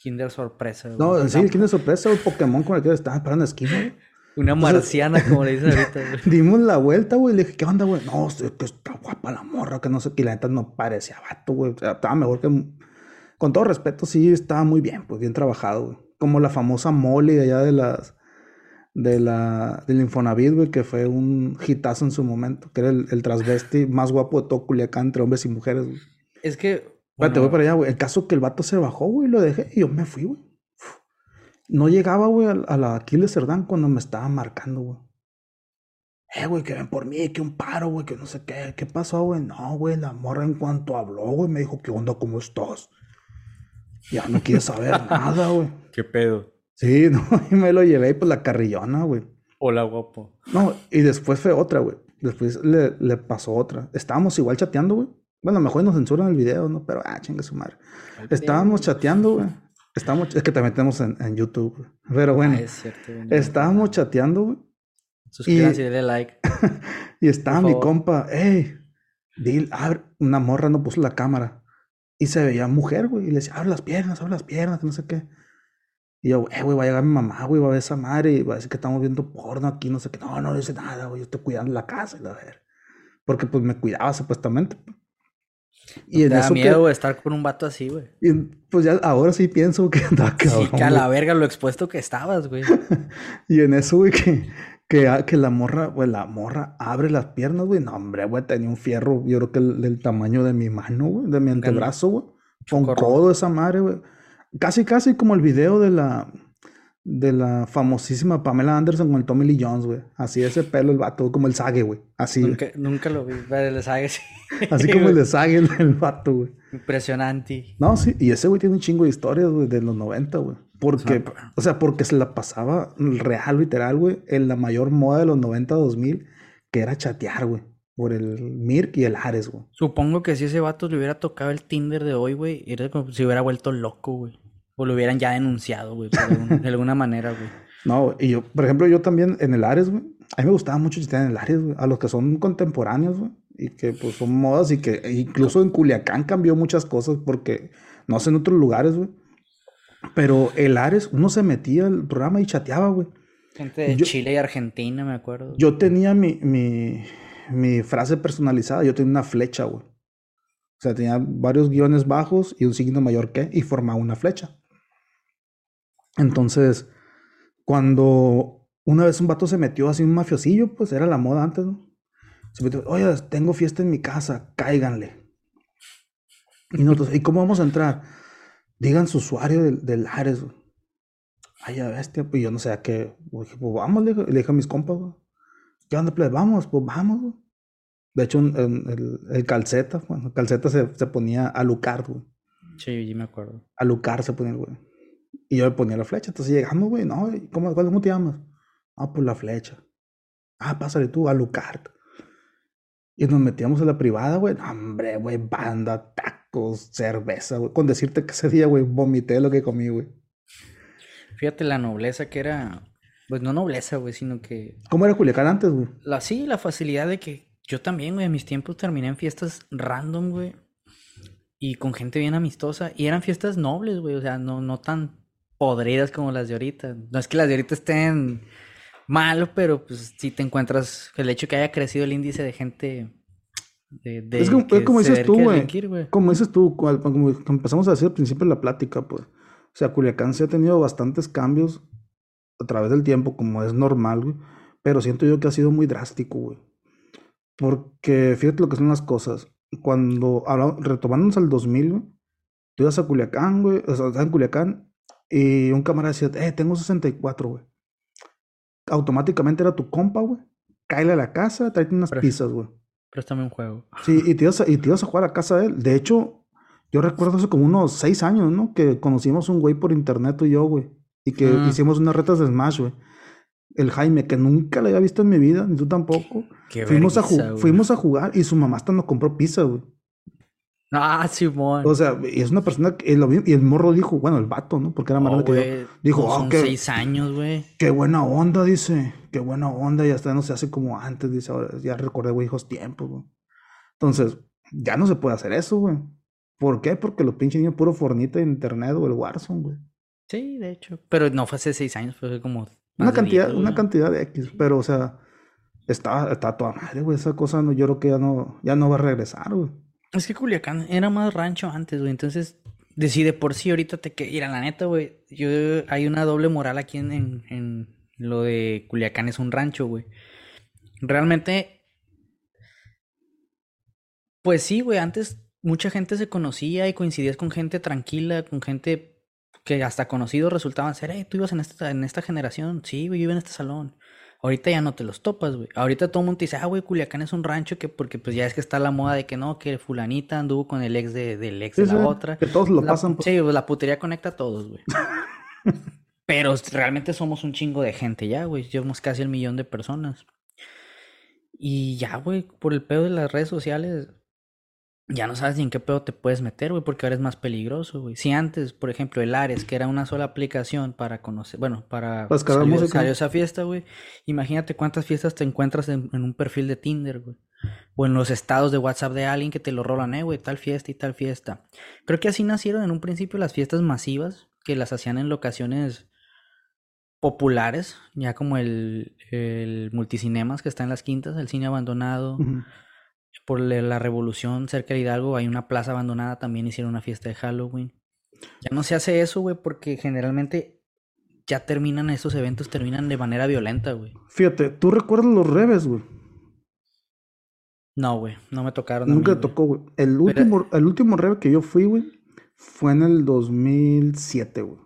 Kinder sorpresa. No, sí, el Kinder sorpresa, el Pokémon con el que estaba parando esquina, Una marciana, como le dicen ahorita, güey. Dimos la vuelta, güey. Le dije, ¿qué onda, güey? No, que está guapa la morra, que no sé qué. la neta no parecía vato, güey. O sea, estaba mejor que. Con todo respeto, sí, estaba muy bien, pues bien trabajado, güey. Como la famosa Molly allá de las. De la, del Infonavit, güey, que fue un hitazo en su momento, que era el, el transvesti más guapo de todo Culiacán entre hombres y mujeres, güey. Es que te voy para allá, güey. El caso que el vato se bajó, güey, lo dejé y yo me fui, güey. No llegaba, güey, a, la Aquiles Cerdán cuando me estaba marcando, güey. Eh, güey, que ven por mí, que un paro, güey, que no sé qué. ¿Qué pasó, güey? No, güey, la morra en cuanto habló, güey, me dijo, ¿qué onda, cómo estás? Ya no quiere saber nada, güey. ¿Qué pedo? Sí, no, y me lo llevé por la carrillona, güey. Hola, guapo. No, y después fue otra, güey. Después le, le pasó otra. Estábamos igual chateando, güey. Bueno, mejor nos censuran el video, ¿no? Pero, ah, chinga su madre. Estábamos chateando, güey. Estábamos, es que también tenemos en, en YouTube, güey. Pero bueno, ah, es cierto, estábamos chateando, güey. Suscríbanse y denle like. y estaba mi compa, hey, dile, abre, una morra no puso la cámara. Y se veía mujer, güey. Y le decía, abre las piernas, abre las piernas, que no sé qué. Y yo, eh, güey, va a llegar mi mamá, güey, va a ver esa madre y va a decir que estamos viendo porno aquí, no sé qué. No, no dice nada, güey, yo estoy cuidando la casa y la ver. Porque pues me cuidaba supuestamente. Y en da miedo, estar con un vato así, güey. Y pues ya ahora sí pienso que andaba cabrón. Sí, que a la verga lo expuesto que estabas, güey. y en eso, güey, que, que, que, la morra, güey, la morra abre las piernas, güey. No, hombre, güey, tenía un fierro, yo creo que del tamaño de mi mano, güey, de mi antebrazo, güey. Con todo esa madre, güey. Casi, casi como el video de la de la famosísima Pamela Anderson con el Tommy Lee Jones, güey. Así ese pelo el vato, como el Sage, güey. Así. Nunca, lo vi, pero el Sage sí. Así como el Sage, el, vato, güey. Impresionante. No, sí, y ese güey tiene un chingo de historias, güey, de los 90, güey. Porque, o sea, porque se la pasaba real, literal, güey, en la mayor moda de los 90, 2000, que era chatear, güey. por el Mirk y el Ares, güey. Supongo que si ese vato le hubiera tocado el Tinder de hoy, güey, era como si hubiera vuelto loco, güey. O lo hubieran ya denunciado, güey, de alguna manera, güey. No, y yo, por ejemplo, yo también en el Ares, güey. A mí me gustaba mucho chistear en el Ares, güey. A los que son contemporáneos, güey. Y que pues son modas y que incluso en Culiacán cambió muchas cosas porque no sé en otros lugares, güey. Pero el Ares, uno se metía al programa y chateaba, güey. Gente de Chile y Argentina, me acuerdo. Yo tenía mi, mi, mi frase personalizada, yo tenía una flecha, güey. O sea, tenía varios guiones bajos y un signo mayor que, y formaba una flecha. Entonces, cuando una vez un vato se metió así un mafiosillo, pues era la moda antes, ¿no? Se metió, oye, tengo fiesta en mi casa, cáiganle. Y nosotros, ¿y cómo vamos a entrar? Digan su usuario del, del Ares, güey. Ay, ya bestia, pues yo no sé a qué. Dije, pues vamos, le dije, a mis compas, güey. ¿Qué onda, pues Vamos, pues vamos, güey. De hecho, el, el, calceta, bueno, calceta se, se ponía a Lucar, güey. Sí, yo me acuerdo. A Lucar se ponía el güey. Y yo le ponía la flecha. Entonces llegamos, güey, no, ¿cómo, ¿cómo te llamas? Ah, pues la flecha. Ah, pásale tú, a Lucart. Y nos metíamos a la privada, güey. hombre, güey, banda, tacos, cerveza, güey. Con decirte que ese día, güey, vomité lo que comí, güey. Fíjate la nobleza que era. Pues no nobleza, güey, sino que. ¿Cómo era Culiacán antes, güey? La, sí, la facilidad de que yo también, güey, en mis tiempos terminé en fiestas random, güey. Y con gente bien amistosa. Y eran fiestas nobles, güey. O sea, no, no tan podridas como las de ahorita. No es que las de ahorita estén mal, pero pues si te encuentras el hecho que haya crecido el índice de gente de, es, como, dices tú, güey. Como dices tú, como empezamos a decir al principio de la plática, pues. O sea, Culiacán se ha tenido bastantes cambios a través del tiempo, como es normal, güey. Pero siento yo que ha sido muy drástico, güey. Porque fíjate lo que son las cosas. Cuando, retomándonos al 2000, güey, tú ibas a Culiacán, güey, o sea, en Culiacán, y un camarada decía, eh, tengo 64, güey. Automáticamente era tu compa, güey. Cáele a la casa, tráete unas pizzas, güey. Préstame un juego. Sí, y te, ibas a, y te ibas a jugar a casa de él. De hecho, yo recuerdo hace como unos seis años, ¿no? Que conocimos un güey por internet tú y yo, güey. Y que ah. hicimos unas retas de Smash, güey. El Jaime, que nunca le había visto en mi vida, ni tú tampoco. Qué fuimos, a fuimos a jugar y su mamá hasta nos compró pizza, güey. Ah, Simón. O sea, y es una persona que lo y el morro dijo, bueno, el vato, ¿no? Porque era más grande que yo. Dijo, oh, son seis años, güey. Qué buena onda, dice. Qué buena onda. Y hasta no se hace como antes, dice. Ahora ya recordé, güey, hijos tiempos, güey. Entonces, ya no se puede hacer eso, güey. ¿Por qué? Porque los pinches niños puro fornita de internet o el Warzone, güey. Sí, de hecho. Pero no fue hace seis años, fue como. Una cantidad, una cantidad de X. Pero, o sea, está, está toda madre, güey. Esa cosa no, yo creo que ya no, ya no va a regresar, güey. Es que Culiacán era más rancho antes, güey. Entonces, decide por sí ahorita te que ir la neta, güey. Yo hay una doble moral aquí en, en, lo de Culiacán es un rancho, güey. Realmente, pues sí, güey. Antes mucha gente se conocía y coincidías con gente tranquila, con gente que hasta conocidos resultaban ser, hey, tú ibas en esta, en esta generación, sí, güey, yo iba en este salón. Ahorita ya no te los topas, güey. Ahorita todo el mundo te dice, ah, güey, Culiacán es un rancho que porque pues ya es que está la moda de que no, que fulanita anduvo con el ex de, del ex de la otra. Que todos lo pasan. Pues. Sí, pues la putería conecta a todos, güey. Pero realmente somos un chingo de gente ya, güey. Llevamos casi el millón de personas. Y ya, güey, por el pedo de las redes sociales, ya no sabes ni en qué pedo te puedes meter, güey, porque ahora es más peligroso, güey. Si antes, por ejemplo, el Ares, que era una sola aplicación para conocer, bueno, para salir, esa fiesta, güey, imagínate cuántas fiestas te encuentras en, un perfil de Tinder, güey. O en los estados de WhatsApp de alguien que te lo rolan, eh, güey, tal fiesta y tal fiesta. Creo que así nacieron en un principio las fiestas masivas, que las hacían en locaciones populares, ya como el, el multicinemas que está en las quintas, el cine abandonado por la revolución cerca de Hidalgo hay una plaza abandonada, también hicieron una fiesta de Halloween. Ya no se hace eso, güey, porque generalmente ya terminan estos eventos, terminan de manera violenta, güey. Fíjate, ¿tú recuerdas los reves, güey? No, güey, no me tocaron. Nunca me tocó, güey. El último, el último reve que yo fui, güey, fue en el 2007, güey.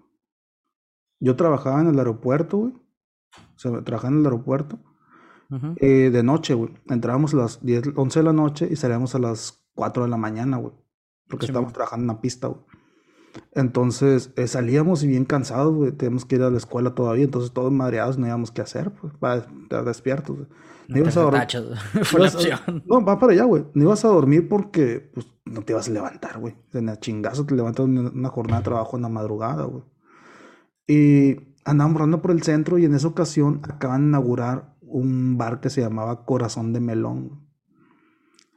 Yo trabajaba en el aeropuerto, güey. O sea, trabajaba en el aeropuerto. Eh, de noche, güey. Entrábamos a las 10, 11 de la noche y salíamos a las 4 de la mañana, güey. Porque estábamos trabajando en una pista, güey. Entonces eh, salíamos y bien cansados, güey. Tenemos que ir a la escuela todavía. Entonces todos madreados no íbamos qué hacer, pues, para estar despiertos. güey. No ibas a dormir. Fue la opción. No, va para allá, güey. No ibas a dormir porque pues, no te ibas a levantar, güey. En el chingazo te levantas en una jornada de trabajo en la madrugada, güey. Y andábamos rodando por el centro y en esa ocasión acaban de inaugurar un bar que se llamaba Corazón de Melón.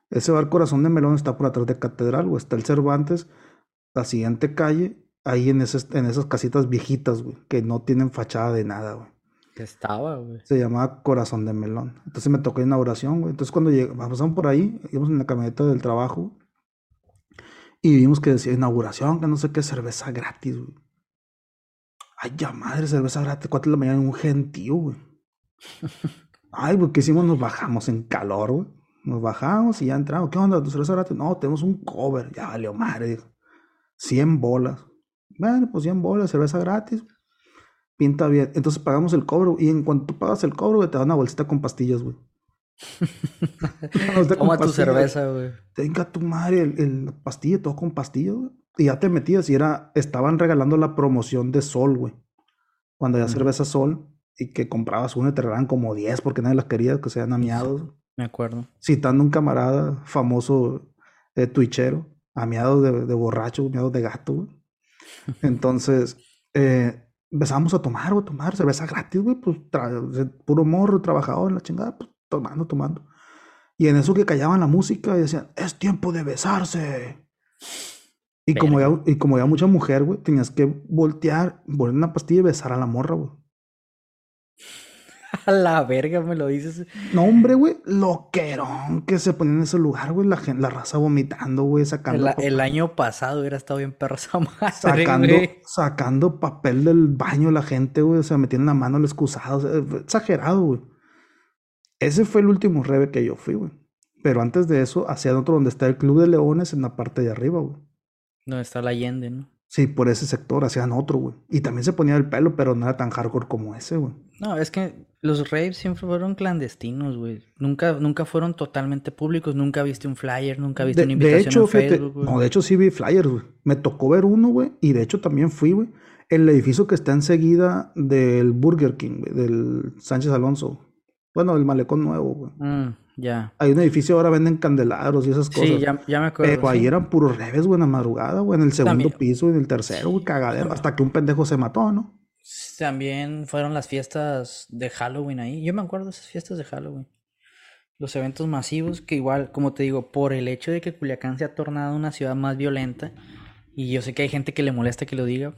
Ese bar Corazón de Melón está por atrás de Catedral, güey. Está el Cervantes, la siguiente calle, ahí en esas, en esas casitas viejitas, güey, que no tienen fachada de nada, güey. Que estaba, güey. Se llamaba Corazón de Melón. Entonces me tocó inauguración, güey. Entonces cuando llegamos, pasamos por ahí, íbamos en la camioneta del trabajo y vimos que decía inauguración, que no sé qué, cerveza gratis, güey. Ay, ya madre, cerveza gratis, cuatro de la mañana un gentío, güey. Ay, ¿qué hicimos? Nos bajamos en calor, güey. Nos bajamos y ya entramos. ¿Qué onda? ¿Tu cerveza gratis? No, tenemos un cover. Ya valió madre, dijo. 100 bolas. Bueno, pues 100 bolas, cerveza gratis. Pinta bien. Entonces pagamos el cobro. Y en cuanto tú pagas el cobro, güey, te dan una bolsita con pastillas, güey. Toma tu cerveza, güey. Tenga tu madre el, el pastilla, todo con pastillas, güey. Y ya te metías y era, estaban regalando la promoción de Sol, güey. Cuando Ujú. cerveza Sol y que comprabas una y te regalaban como 10 porque nadie las quería, que sean amiados. Me acuerdo. Citando un camarada famoso eh, twitchero, amiados de, de borracho, amiados de gato, güey. Entonces, eh, empezamos a tomar, güey, tomar cerveza gratis, güey, pues de puro morro, trabajador, la chingada, pues tomando, tomando. Y en eso que callaban la música y decían, es tiempo de besarse. Y como, ya, y como ya mucha mujer, güey, tenías que voltear, poner una pastilla y besar a la morra, güey. A la verga me lo dices. No, hombre, güey, loquerón que se ponía en ese lugar, güey, la, la raza vomitando, güey, sacando, El, el año pasado hubiera estado bien perro esa madre, sacando, güey. sacando papel del baño la gente, güey, o sea, metiendo la mano al excusado, o sea, exagerado, güey. Ese fue el último reve que yo fui, güey. Pero antes de eso, hacían otro donde está el Club de Leones en la parte de arriba, güey. Donde está la Allende, ¿no? Sí, por ese sector hacían otro, güey. Y también se ponía el pelo, pero no era tan hardcore como ese, güey. No, es que los raves siempre fueron clandestinos, güey. Nunca, nunca fueron totalmente públicos. Nunca viste un flyer, nunca viste De, una de invitación hecho, en fíjate, Facebook, güey. no, de hecho sí vi flyers, güey. Me tocó ver uno, güey, y de hecho también fui, güey, el edificio que está enseguida del Burger King, güey, del Sánchez Alonso. Bueno, el malecón nuevo, güey. Mm, ya. Hay un edificio ahora venden candelabros y esas cosas. Sí, ya, ya me acuerdo. Pero ahí sí. eran puros reves, güey, en la madrugada, güey, en el segundo También. piso, en el tercero, güey, cagadero, hasta que un pendejo se mató, ¿no? También fueron las fiestas de Halloween ahí. Yo me acuerdo de esas fiestas de Halloween. Los eventos masivos que igual, como te digo, por el hecho de que Culiacán se ha tornado una ciudad más violenta, y yo sé que hay gente que le molesta que lo diga,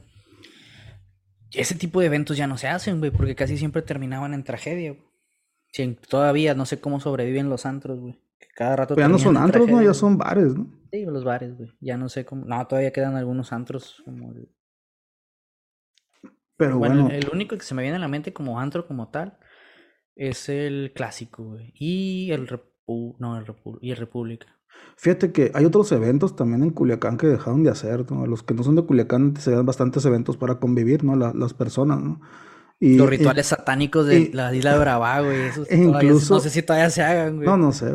ese tipo de eventos ya no se hacen, güey, porque casi siempre terminaban en tragedia. güey. Sí, todavía no sé cómo sobreviven los antros, güey. que Cada rato Pero ya no son antros, ¿no? Ya son bares, ¿no? Sí, los bares, güey. Ya no sé cómo. No, todavía quedan algunos antros como el- Pero Bueno, bueno, el único que se me viene a la mente como antro como tal es el clásico, güey. Y el Repu... No, el Repu... Y el República. fíjate que hay otros eventos también en Culiacán que dejaron de hacer, ¿no? Los que no son de Culiacán se dan bastantes eventos para convivir, ¿no? La- las personas, ¿no? Y, Los rituales satánicos de la isla de Brava, güey. E incluso- No sé si todavía se hagan, güey. No, no sé.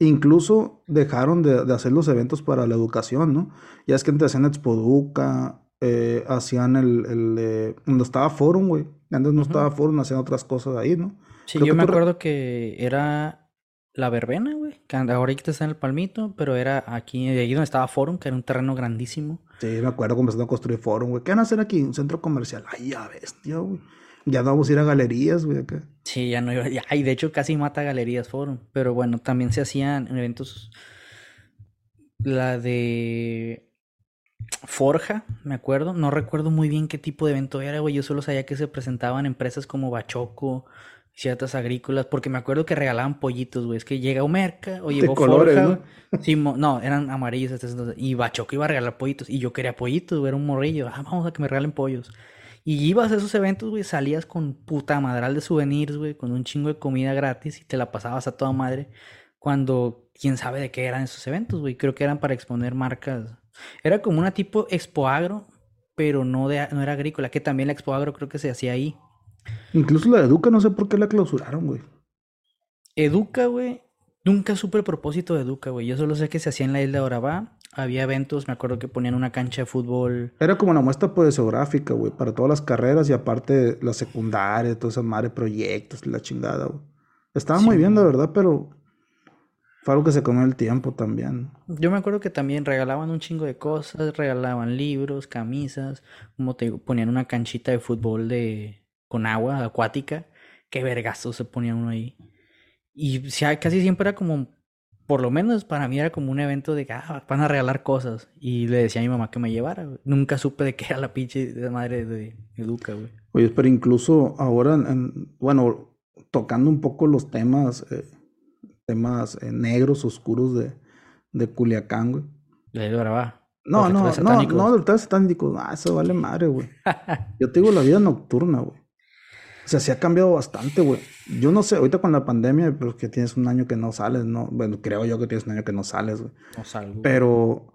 Incluso dejaron de, de hacer los eventos para la educación, ¿no? Ya es que antes hacían Expoduca, eh, hacían el, el donde estaba Forum, güey. Antes no estaba Forum, hacían otras cosas ahí, ¿no? Sí, creo yo me acuerdo que era la verbena, güey. Que ahorita está en el Palmito, pero era aquí, de ahí donde estaba Forum, que era un terreno grandísimo. Sí, me acuerdo comenzando a construir Forum, güey. ¿Qué van a hacer aquí? Un centro comercial. Ay, ya bestia, güey. Ya no vamos a ir a galerías, güey, acá. Sí, ya no iba. ya- y de hecho casi mata Galerías Forum. Pero bueno, también se hacían eventos. La de Forja, me acuerdo. No recuerdo muy bien qué tipo de evento era, güey. Yo solo sabía que se presentaban empresas como Bachoco, ciertas agrícolas, porque me acuerdo que regalaban pollitos, güey. Es que llega Omerca o De llegó colores, Forja, ¿no? Sí, no, eran amarillos. este, Y Bachoco iba a regalar pollitos. Y yo quería pollitos, güey. Era un morrillo. Ah, vamos a que me regalen pollos. Y ibas a esos eventos, güey, salías con puta madral de souvenirs, güey, con un chingo de comida gratis y te la pasabas a toda madre. Cuando quién sabe de qué eran esos eventos, güey. Creo que eran para exponer marcas. Era como una tipo Expo Agro, pero no, de, no era agrícola, que también la Expo Agro creo que se hacía ahí. Incluso la de Educa, no sé por qué la clausuraron, güey. Educa, güey. Nunca supe el propósito de Educa, güey. Yo solo sé que se hacía en la isla de Orabá. Había eventos, me acuerdo que ponían una cancha de fútbol. Era como una muestra geográfica, güey, para todas las carreras y aparte la secundaria, todas esas madres proyectos, la chingada, güey. Estaba muy bien, la verdad, pero fue algo que se comió el tiempo también. Yo me acuerdo que también regalaban un chingo de cosas, regalaban libros, camisas, como te ponían una canchita de fútbol de con agua acuática, qué vergazo se ponía uno ahí. Y casi siempre era como, por lo menos para mí era como un evento de que ah, van a regalar cosas. Y le decía a mi mamá que me llevara. Nunca supe de qué era la pinche de madre de Educa, güey. Oye, pero incluso ahora, bueno, tocando un poco los temas eh, temas eh, negros, oscuros de, de Culiacán, güey. De Brava. No, no, no, no, del satánico. Ah, eso vale madre, güey. Yo te digo la vida nocturna, güey. O sea, se ha cambiado bastante, güey. Yo no sé, ahorita con la pandemia, pero que tienes un año que no sales, ¿no? Bueno, creo yo que tienes un año que no sales, güey. No salgo. Pero,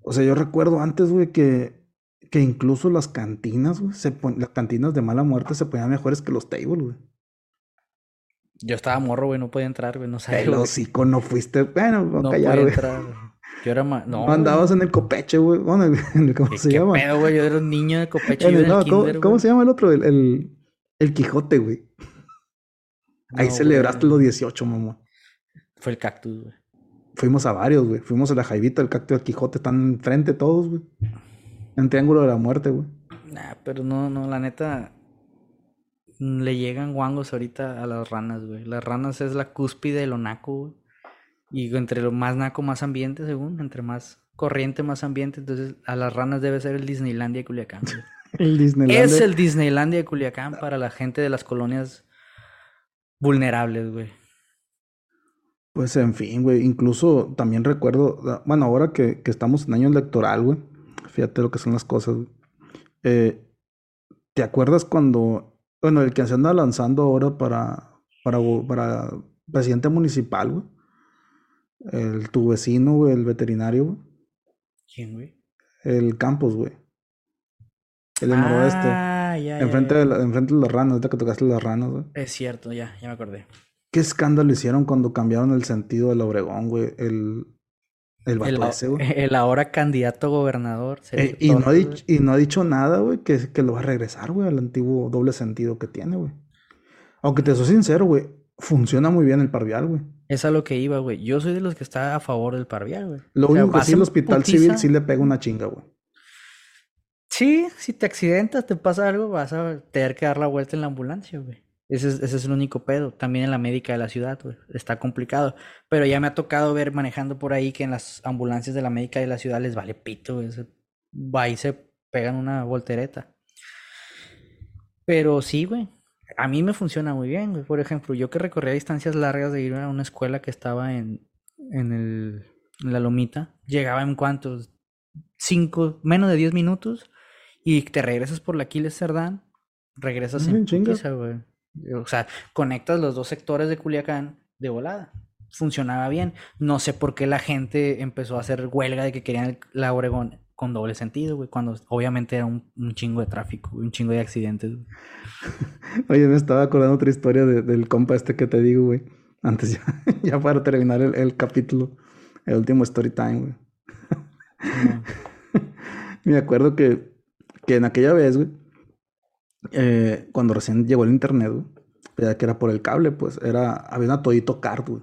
o sea, yo recuerdo antes, güey, que, que incluso las cantinas, güey, se las cantinas de mala muerte se ponían mejores que los tables, güey. Yo estaba morro, güey, no podía entrar, güey, no sabía. Pero sí, no fuiste, bueno, no callar, podía entrar, Yo era más. No. Andabas en el copeche, güey. Bueno, ¿cómo se ¿Qué llama? pedo, güey? Yo era un niño de copeche. El, no, ¿cómo, se llama el otro? El, el, el Quijote, güey. Ahí celebraste los 18, mamá. Fue el cactus, güey. Fuimos a varios, güey. Fuimos a la Jaivita, el cactus del Quijote. Están enfrente todos, güey. En Triángulo de la Muerte, güey. Nah, pero no, no, la neta le llegan guangos ahorita a las ranas, güey. Las ranas es la cúspide de lo naco, güey. Y entre lo más naco, más ambiente, según. Entre más corriente, más ambiente. Entonces, a las ranas debe ser el Disneylandia de Culiacán. el Disneylandia. Es el Disneylandia de Culiacán para la gente de las colonias vulnerables, güey. Pues en fin, güey. Incluso también recuerdo, bueno, ahora que, que estamos en año electoral, güey. Fíjate lo que son las cosas. Eh, ¿Te acuerdas cuando bueno, el que se anda lanzando ahora para, para, para presidente municipal, güey. El, tu vecino, güey, el veterinario, güey. ¿Quién, güey? El Campos, güey. El del noroeste. Ah, ya, enfrente, De enfrente de las ranas, ahorita que tocaste las ranas, güey. Es cierto, ya, ya me acordé. ¿Qué escándalo hicieron cuando cambiaron el sentido del Obregón, güey? El, el El ahora candidato gobernador. Eh, y, no ha dicho, y no ha dicho nada, güey, que, que lo va a regresar, güey, al antiguo doble sentido que tiene, güey. Aunque te soy sincero, güey, funciona muy bien el parvial, güey. Es a lo que iba, güey. Yo soy de los que está a favor del parvial, güey. Lo único que sí el hospital civil sí le pega una chinga, güey. Sí, si te accidentas, te pasa algo, vas a tener que dar la vuelta en la ambulancia, güey. Ese es, el único pedo. También en la médica de la ciudad, güey. Está complicado. Pero ya me ha tocado ver manejando por ahí que en las ambulancias de la médica de la ciudad les vale pito, güey. Va y se pegan una voltereta. Pero sí, güey. A mí me funciona muy bien, güey. Por ejemplo, yo que recorría distancias largas de ir a una escuela que estaba en, en, el, en la lomita, llegaba en cuantos, cinco, menos de diez minutos, y te regresas por la Aquiles Cerdán, regresas en putiza, güey. O sea, conectas los dos sectores de Culiacán de volada. Funcionaba bien. No sé por qué la gente empezó a hacer huelga de que querían la Oregón con doble sentido, güey, cuando obviamente era un, chingo de tráfico, un chingo de accidentes. Oye, me estaba acordando otra historia del compa este que te digo, güey. Antes ya, ya para terminar el, capítulo, el último story time, güey. me acuerdo que, que en aquella vez, güey, eh, cuando recién llegó el internet, güey, que era por el cable, pues era, había una Todito Card, güey.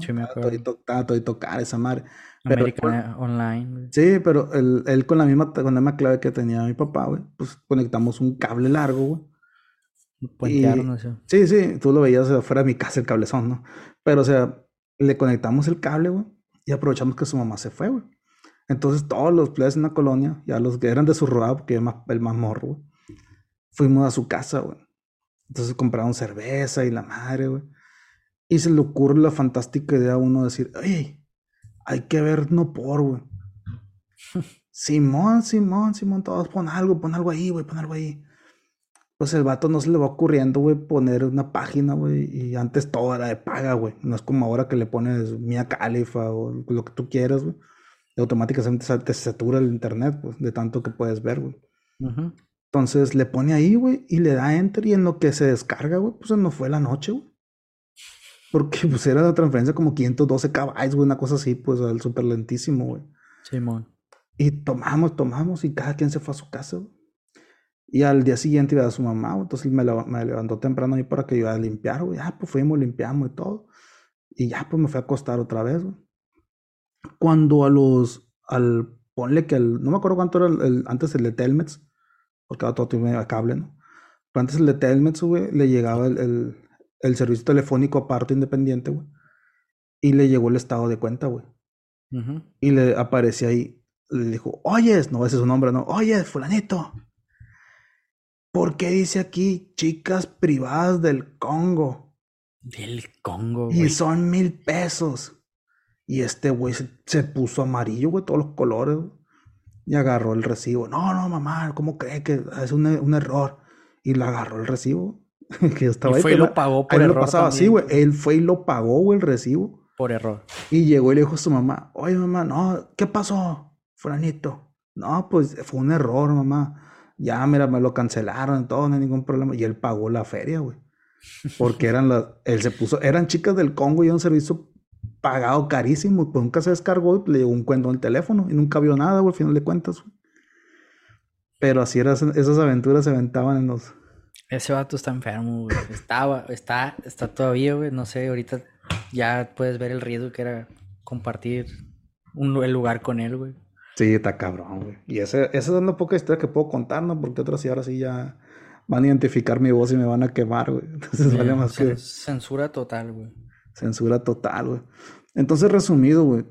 Sí, me acuerdo. Todito, todito Card, esa madre. American Online. Sí, pero él, él, con la misma con la misma clave que tenía mi papá, güey, pues conectamos un cable largo, güey. Puentearon eso. Sí, sí, tú lo veías afuera de mi casa, el cablezón, ¿no? Pero, o sea, le conectamos el cable, güey, y aprovechamos que su mamá se fue, güey. Entonces, todos los players en la colonia, ya los que eran de su rodaje, que era el más morro, güey, fuimos a su casa, güey. Entonces compraron cerveza y la madre, güey. Y se le ocurre la fantástica idea a uno decir, oye, hay que ver no por, güey. Simón, Simón, Simón, todos pon algo, pon algo ahí, güey, pon algo ahí. Pues el vato no se le va ocurriendo, güey, poner una página, güey, y antes todo era de paga, güey. No es como ahora que le pones Mia Califa o lo que tú quieras, güey. Automáticamente te satura el internet, pues, de tanto que puedes ver, güey. Entonces le pone ahí, güey, y le da enter y en lo que se descarga, güey, pues no fue la noche, güey. Porque pues era de transferencia como 512 caballos, güey, una cosa así, pues el súper lentísimo, güey. Simón. Y tomamos, tomamos y cada quien se fue a su casa, güey. Y al día siguiente iba a su mamá, güey, entonces me, me levantó temprano ahí para que yo a limpiar, güey. Ah, pues fuimos, limpiamos y todo. Y ya, pues me fui a acostar otra vez, güey. Cuando a los, al, ponle que el, no me acuerdo cuánto era el, antes el de Telmex, porque ahora todo tiene cable, ¿no? Pero antes el de Telmex, güey, le llegaba el, el, servicio telefónico aparte independiente, güey. Y le llegó el estado de cuenta, güey. Y le aparecía ahí, le dijo, oyes, no ese es su nombre, no, oyes, fulanito. ¿Por qué dice aquí chicas privadas del Congo? Del Congo, güey. Y son mil pesos. Y este güey se, puso amarillo, güey, todos los colores. y agarró el recibo. No, no, mamá, ¿cómo cree que es un, un error? Y le agarró el recibo. que estaba y fue y lo pagó por error. Lo pasaba así, güey. Él fue y lo pagó, güey, el recibo. Por error. Y llegó y le dijo a su mamá, oye, mamá, no, ¿qué pasó, Franito? No, pues fue un error, mamá. Ya, mira, me lo cancelaron, todo, no hay ningún problema. Y él pagó la feria, güey. Porque eran las, él se puso, eran chicas del Congo y un servicio pagado carísimo, pues nunca se descargó y le llegó un cuento en el teléfono y nunca vio nada, güey, al final de cuentas. Pero así eran, esas aventuras se aventaban en los... Ese vato está enfermo, güey. Estaba, está, está todavía, güey. No sé, ahorita ya puedes ver el riesgo que era compartir un, el lugar con él, güey. Sí, está cabrón, güey. Y ese, esa es una poca historia que puedo contar, ¿no? Porque otras sí ahora sí ya van a identificar mi voz y me van a quemar, güey. Entonces vale más que... Censura total, güey. Censura total, güey. Entonces, resumido, güey.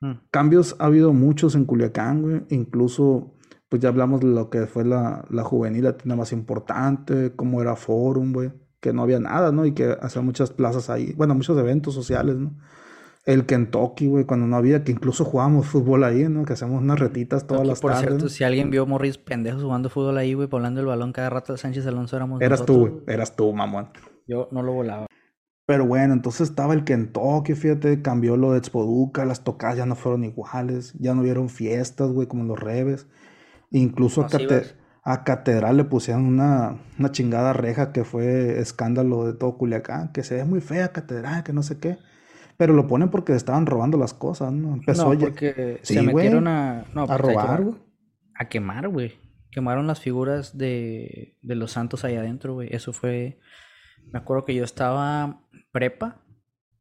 Mm. Cambios ha habido muchos en Culiacán, güey. Incluso, pues ya hablamos de lo que fue la, la juvenil, la tienda más importante, cómo era Forum, güey. Que no había nada, ¿no? Y que hacía muchas plazas ahí. Bueno, muchos eventos sociales, ¿no? El Kentucky, güey, cuando no había, que incluso jugábamos fútbol ahí, ¿no? Que hacíamos unas retitas todas las tardes. Por cierto, si alguien vio Morris pendejos jugando fútbol ahí, güey, volando el balón cada rato Sánchez Alonso éramos Eras tú, güey, eras tú, mamón. Yo no lo volaba. Pero bueno, entonces estaba el Kentucky, fíjate, cambió lo de Expoduca, las tocadas ya no fueron iguales, ya no vieron fiestas, güey, como los reves. Incluso a, Catedral le pusieron una, una chingada reja que fue escándalo de todo Culiacán, que se ve muy fea Catedral, que no sé qué. Pero lo ponen porque estaban robando las cosas, ¿no? Empezó no, porque se metieron a, no, a robar, güey. A quemar, güey. Quemaron las figuras de, de los santos ahí adentro, güey. Eso fue me acuerdo que yo estaba prepa,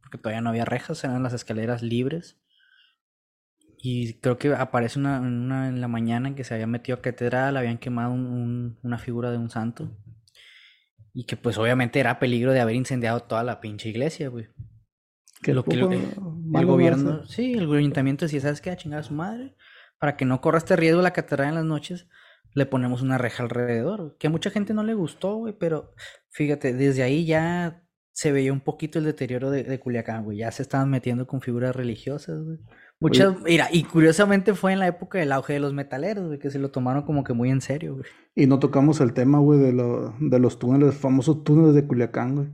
porque todavía no había rejas, eran las escaleras libres. Y creo que aparece una, en la mañana en que se había metido a catedral, habían quemado una figura de un santo. Y que pues obviamente era peligro de haber incendiado toda la pinche iglesia, güey. Que lo que el gobierno, sí, el ayuntamiento decía, ¿sabes qué? A chingar a su madre. Para que no corra este riesgo la catedral en las noches, le ponemos una reja alrededor. Que a mucha gente no le gustó, güey, pero fíjate, desde ahí ya se veía un poquito el deterioro de, Culiacán, güey. Ya se estaban metiendo con figuras religiosas, güey. Muchas, mira, y curiosamente fue en la época del auge de los metaleros, güey, que se lo tomaron como que muy en serio, güey. Y no tocamos el tema, güey, de, lo, de los túneles, famosos túneles de Culiacán, güey.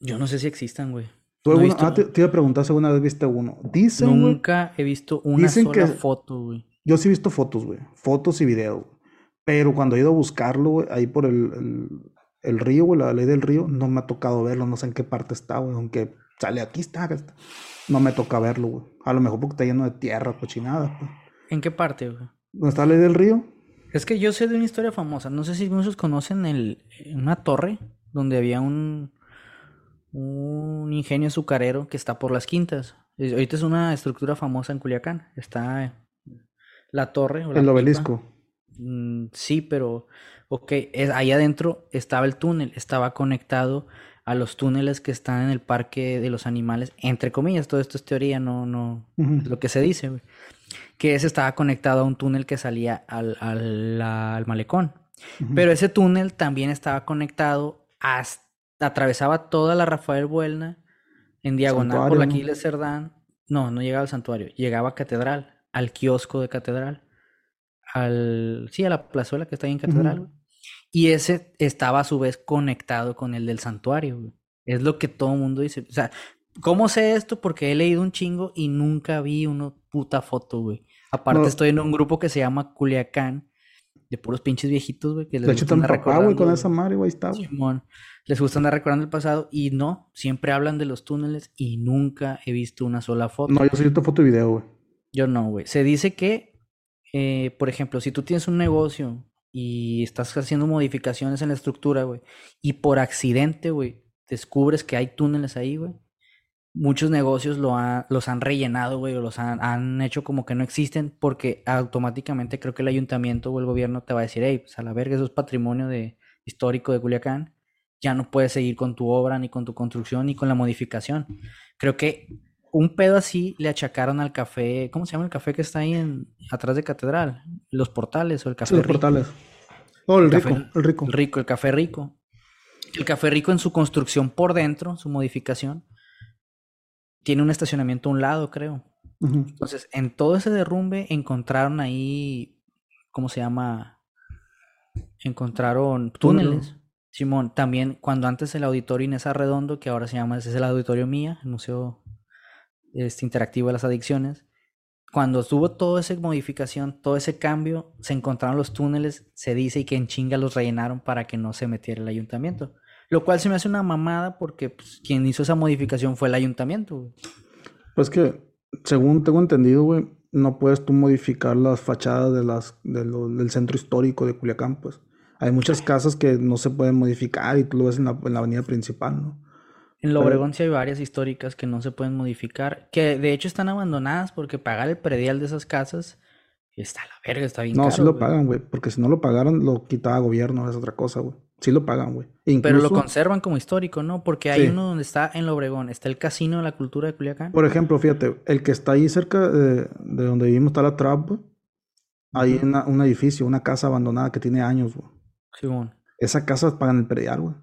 Yo no sé si existan, güey. ah, te, iba a preguntar si alguna vez viste uno. Dicen, Nunca he visto una sola foto, güey. Yo sí he visto fotos, güey. Fotos y videos. Pero cuando he ido a buscarlo, güey, ahí por el, el, río, güey, la ley del río, no me ha tocado verlo. No sé en qué parte está, güey. Aunque sale aquí, está, No me toca verlo, güey. A lo mejor porque está lleno de tierra, cochinada. Pues. ¿En qué parte, güey? ¿Dónde está la ley del río? Es que yo sé de una historia famosa. No sé si muchos conocen el, una torre donde había un, un ingenio azucarero que está por las quintas. Ahorita es una estructura famosa en Culiacán. Está la torre. el obelisco. Mm, sí, pero, ok, es, ahí adentro estaba el túnel, estaba conectado a los túneles que están en el parque de los animales, entre comillas, todo esto es teoría, no, no, es lo que se dice, que ese estaba conectado a un túnel que salía al, al, malecón. Pero ese túnel también estaba conectado hasta, atravesaba toda la Rafael Buelna en diagonal por la Aquiles Cerdán. No, no llegaba al santuario, llegaba a Catedral al kiosco de catedral, al, sí, a la plazuela que está ahí en catedral, y ese estaba a su vez conectado con el del santuario, Es lo que todo el mundo dice. O sea, ¿cómo sé esto? Porque he leído un chingo y nunca vi una puta foto, güey. Aparte estoy en un grupo que se llama Culiacán de puros pinches viejitos, güey. Que les de hecho, tan papá, güey, con esa madre, güey, está, Simón. Les gusta andar recordando el pasado y no, siempre hablan de los túneles y nunca he visto una sola foto. No, yo sí he visto foto y video, güey. Yo no, güey. Se dice que, eh, por ejemplo, si tú tienes un negocio y estás haciendo modificaciones en la estructura, güey, y por accidente, güey, descubres que hay túneles ahí, güey, muchos negocios lo los han rellenado, güey, o los han, hecho como que no existen porque automáticamente creo que el ayuntamiento o el gobierno te va a decir, hey, pues a la verga, eso es patrimonio de, histórico de Culiacán, ya no puedes seguir con tu obra, ni con tu construcción, ni con la modificación. Creo que un pedo así le achacaron al café, ¿cómo se llama el café que está ahí en, atrás de Catedral? Los portales o el café. los portales. Oh, el, rico, el rico. El rico, el café rico. El café rico en su construcción por dentro, su modificación, tiene un estacionamiento a un lado, creo. Entonces, en todo ese derrumbe encontraron ahí, ¿cómo se llama? Encontraron túneles. Simón, también cuando antes el auditorio Inés Arredondo, que ahora se llama, ese es el auditorio mía, el Museo este, Interactivo de las Adicciones, cuando tuvo toda esa modificación, todo ese cambio, se encontraron los túneles, se dice, y que en chinga los rellenaron para que no se metiera el ayuntamiento. Lo cual se me hace una mamada porque pues, quien hizo esa modificación fue el ayuntamiento. Pues que, según tengo entendido, güey, no puedes tú modificar las fachadas de las, del centro histórico de Culiacán, pues. Hay muchas casas que no se pueden modificar y tú lo ves en la, avenida principal, ¿no? En Lobregón sí hay varias históricas que no se pueden modificar, que de hecho están abandonadas porque pagar el predial de esas casas está a la verga, está bien No, sí lo pagan, güey, porque si no lo pagaron, lo quitaba gobierno, es otra cosa, güey. Sí lo pagan, güey. Pero lo conservan como histórico, ¿no? Porque hay uno donde está en Lobregón, está el Casino de la Cultura de Culiacán. Por ejemplo, fíjate, el que está ahí cerca de, donde vivimos está la Trap, güey. Hay un edificio, una casa abandonada que tiene años, güey. Sí, bueno. Esa casa pagan el predial, güey.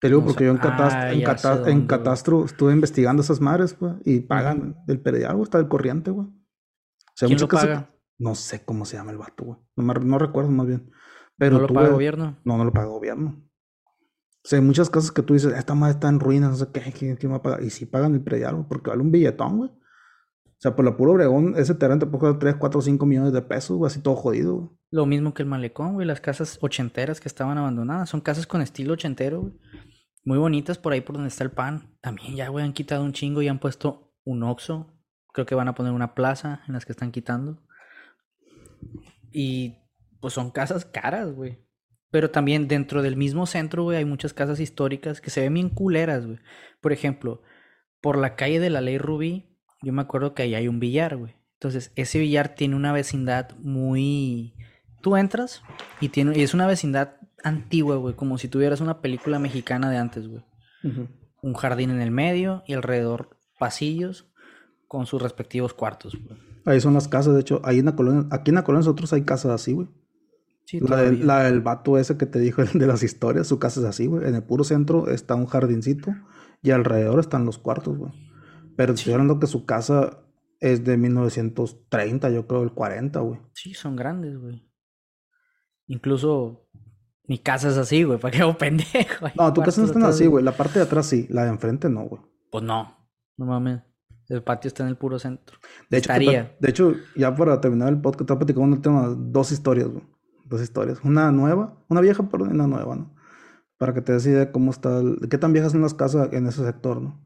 Te digo porque yo en, ah, en, catastro estuve investigando esas madres, güey, y pagan el güey, está el corriente, güey. ¿Quién lo paga? No sé cómo se llama el vato, güey. No, recuerdo más bien. Pero ¿No lo paga el gobierno? No, no lo paga el gobierno. O sea, hay muchas cosas que tú dices, esta madre está en ruinas, no sé qué, ¿quién, va a pagar? Y si pagan el predial, porque vale un billetón, güey. O sea, por la puro Obregón, ese terreno te puede costar 3, 4, 5 millones de pesos, güey, así todo jodido, güey. Lo mismo que el malecón, güey, las casas ochenteras que estaban abandonadas. Son casas con estilo ochentero, güey. Muy bonitas por ahí por donde está el pan. También ya, güey, han quitado un chingo y han puesto un oxo. Creo que van a poner una plaza en las que están quitando. Y pues son casas caras, güey. Pero también dentro del mismo centro, güey, hay muchas casas históricas que se ven bien culeras, güey. Por ejemplo, por la calle de la Ley Rubí, yo me acuerdo que ahí hay un billar, güey. Entonces, ese billar tiene una vecindad muy... Tú entras y, tiene... y es una vecindad antigua, güey, como si tuvieras una película mexicana de antes, güey. Un jardín en el medio y alrededor pasillos con sus respectivos cuartos, güey. Ahí son las casas, de hecho, ahí en la colonia, aquí en la colonia nosotros hay casas así, güey. Sí, la, del, la, del, vato ese que te dijo de las historias, su casa es así, güey. En el puro centro está un jardincito y alrededor están los cuartos, güey. Pero estoy hablando que su casa es de 1930, yo creo, el 40, güey. Sí, son grandes, güey. Incluso mi casa es así, güey, para que hago pendejo. No, tu casa no está así, güey. La parte de atrás sí, la de enfrente no, güey. Pues no, no mames. El patio está en el puro centro. De hecho, de hecho ya para terminar el podcast, te voy a platicar un tema, dos historias, Dos historias. Una nueva, una vieja, pero una nueva, ¿no? Para que te des idea de cómo está, qué tan viejas son las casas en ese sector, ¿no?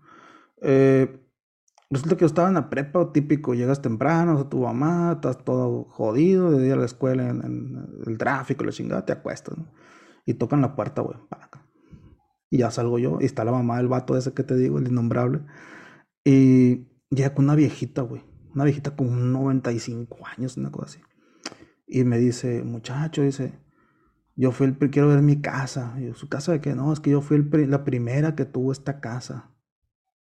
Eh, resulta que yo estaba en la prepa, típico, llegas temprano, a tu mamá, estás todo jodido, de ir a la escuela, en, el tráfico, la chingada, te acuestas, ¿no? Y tocan la puerta, güey, para acá. Y ya salgo yo, y está la mamá del vato ese que te digo, el innombrable. Y Llega con una viejita, güey. Una viejita con 95 años, una cosa así. Y me dice, muchacho, dice, yo fui el quiero ver mi casa. Y yo, ¿su casa de qué? No, es que yo fui la primera que tuvo esta casa.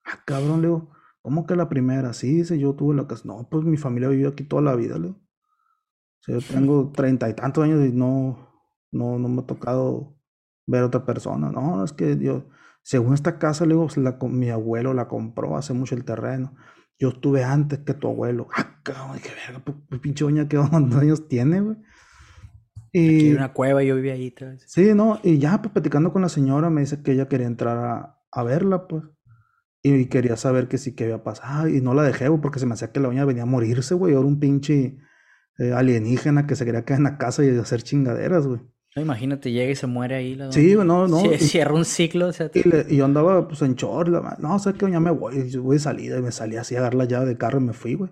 Ah, cabrón, le digo, ¿cómo que la primera? Sí, dice, yo tuve la casa. No, pues mi familia vivió aquí toda la vida, le digo. O sea, yo tengo treinta y tantos años y no, no, no me ha tocado ver a otra persona. No, es que yo, según esta casa, le digo, mi abuelo la compró hace mucho el terreno. Yo estuve antes que tu abuelo. Ah, cabrón, qué verga, pues, pinche doña, ¿qué años tiene, güey? Y Aquí una cueva, yo vivía ahí. Sí, no, y ya, pues platicando con la señora, me dice que ella quería entrar a, verla, pues. Y quería saber que sí que había pasado. Y no la dejé, güey, porque se me hacía que la doña venía a morirse, güey. Era un pinche. eh, alienígena que se quería quedar en la casa y hacer chingaderas, güey. Imagínate, llega y se muere ahí. La sí, no, no. cierra un ciclo. O sea, y, yo andaba pues en short, no, o sea que ya me voy, yo voy de salida y me salí así a dar la llave de carro y me fui, güey.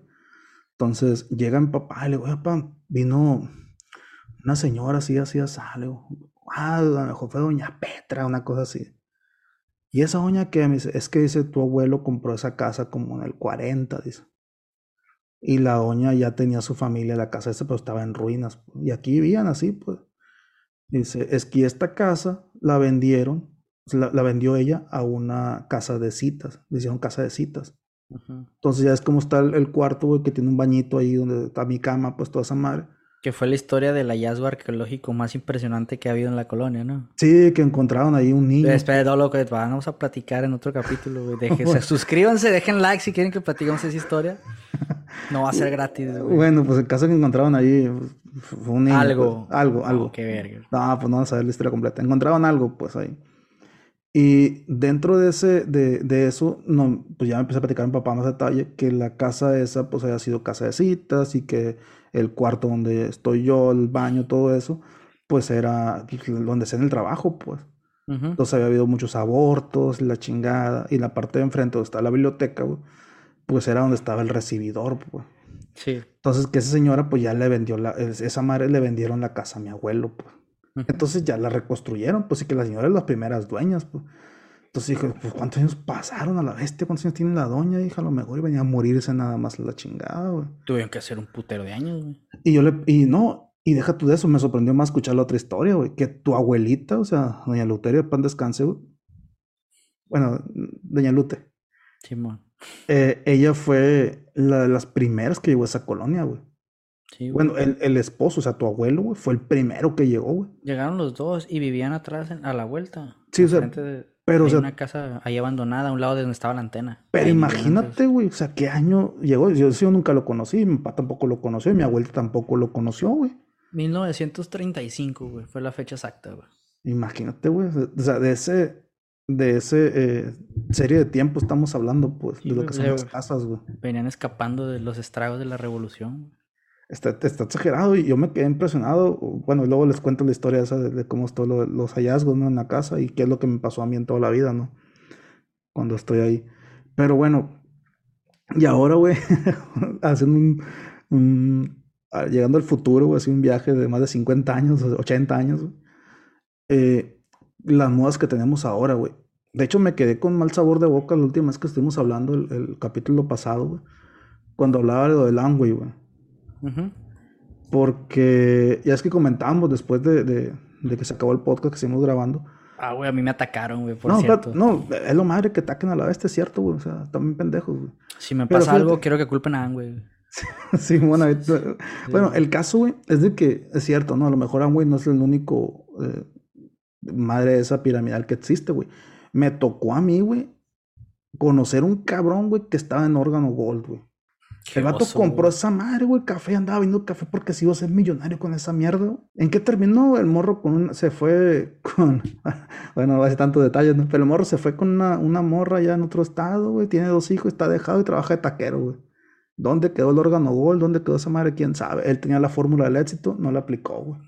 Entonces llega mi papá y le digo, papá, vino una señora así, así, así, ah, a lo mejor fue doña Petra, una cosa así. Y esa doña que me dice, es que dice, tu abuelo compró esa casa como en el 40, dice. Y la doña ya tenía su familia, la casa esa, pero estaba en ruinas. Y aquí vivían así, pues. Dice, es que esta casa la vendieron, la, vendió ella a una casa de citas, le hicieron casa de citas. Entonces ya es como está el, cuarto, güey, que tiene un bañito ahí donde está mi cama, pues toda esa madre. Que fue la historia del hallazgo arqueológico más impresionante que ha habido en la colonia, ¿no? Sí, que encontraron ahí un niño. Espera, todo lo que vamos a platicar en otro capítulo, güey. Suscríbanse, dejen like si quieren que platiquemos esa historia. No va a ser gratis, güey. Bueno, pues el caso que encontraron ahí fue un niño. Algo. Pues, algo, algo. qué verga. No, pues no vamos a ver la historia completa. Encontraron algo, pues ahí. Y dentro de, ese, de, de, eso, no, pues ya me empecé a platicar en papá más detalle que la casa esa pues haya sido casa de citas y que el cuarto donde estoy yo, el baño, todo eso, pues era donde en el trabajo, pues. Entonces había habido muchos abortos, la chingada, y la parte de enfrente donde está la biblioteca, pues era donde estaba el recibidor, pues. Sí. Entonces que esa señora pues ya le vendió la, esa madre le vendieron la casa a mi abuelo, pues. Entonces ya la reconstruyeron, pues sí que la señora es las primeras dueñas, pues. Entonces dije, pues ¿cuántos años pasaron a la bestia? ¿Cuántos años tiene la doña? Hija, a lo mejor venía a morirse nada más la chingada, güey. Tuvieron que hacer un putero de años, güey. Y yo le, y no, y deja tú de eso, me sorprendió más escuchar la otra historia, güey. Que tu abuelita, o sea, doña Luteria, pan descanse, güey. Bueno, doña Lute. Simón. Eh, ella fue la de las primeras que llegó a esa colonia, güey bueno, el, el, esposo, o sea, tu abuelo, güey, fue el primero que llegó, güey. Llegaron los dos y vivían atrás a la vuelta. Sí, o sea, pero o sea, una casa ahí abandonada a un lado de donde estaba la antena. Pero imagínate, güey, o sea, ¿qué año llegó? Yo, yo nunca lo conocí, mi papá tampoco lo conoció, y mi abuelita tampoco lo conoció, güey. 1935, güey, fue la fecha exacta, güey. Imagínate, güey, o sea, de ese, de ese eh, serie de tiempo estamos hablando, pues, de lo que son las casas, güey. Venían escapando de los estragos de la revolución. Está, está, exagerado y yo me quedé impresionado. Bueno, y luego les cuento la historia esa de, cómo están los hallazgos ¿no? en la casa y qué es lo que me pasó a mí en toda la vida, ¿no? Cuando estoy ahí. Pero bueno, y ahora, güey, haciendo un, llegando al futuro, güey, así un viaje de más de 50 años, 80 años, eh, las modas que tenemos ahora, güey. De hecho, me quedé con mal sabor de boca la última vez que estuvimos hablando, el, el capítulo pasado, güey, cuando hablaba de lo del Amway, güey porque ya es que comentábamos después de, que se acabó el podcast que seguimos grabando. Ah, güey, a mí me atacaron, güey, por no, cierto. no, es lo madre que ataquen a la bestia, es cierto, güey. O sea, también pendejos, güey. Si me pasa algo, quiero que culpen a güey. sí, bueno, bueno, el caso, güey, es de que es cierto, ¿no? A lo mejor Amway no es el único eh, madre de esa piramidal que existe, güey. Me tocó a mí, güey, conocer un cabrón, güey, que estaba en órgano gold, güey el vato compró esa madre, güey, café, andaba viendo café porque se iba a ser millonario con esa mierda. ¿En qué terminó? El morro con una, se fue con, bueno, no va a ser tantos detalles, ¿no? Pero el morro se fue con una, una morra ya en otro estado, güey, tiene dos hijos, está dejado y trabaja de taquero, güey. ¿Dónde quedó el órgano gol? ¿Dónde quedó esa madre? ¿Quién sabe? Él tenía la fórmula del éxito, no la aplicó, güey.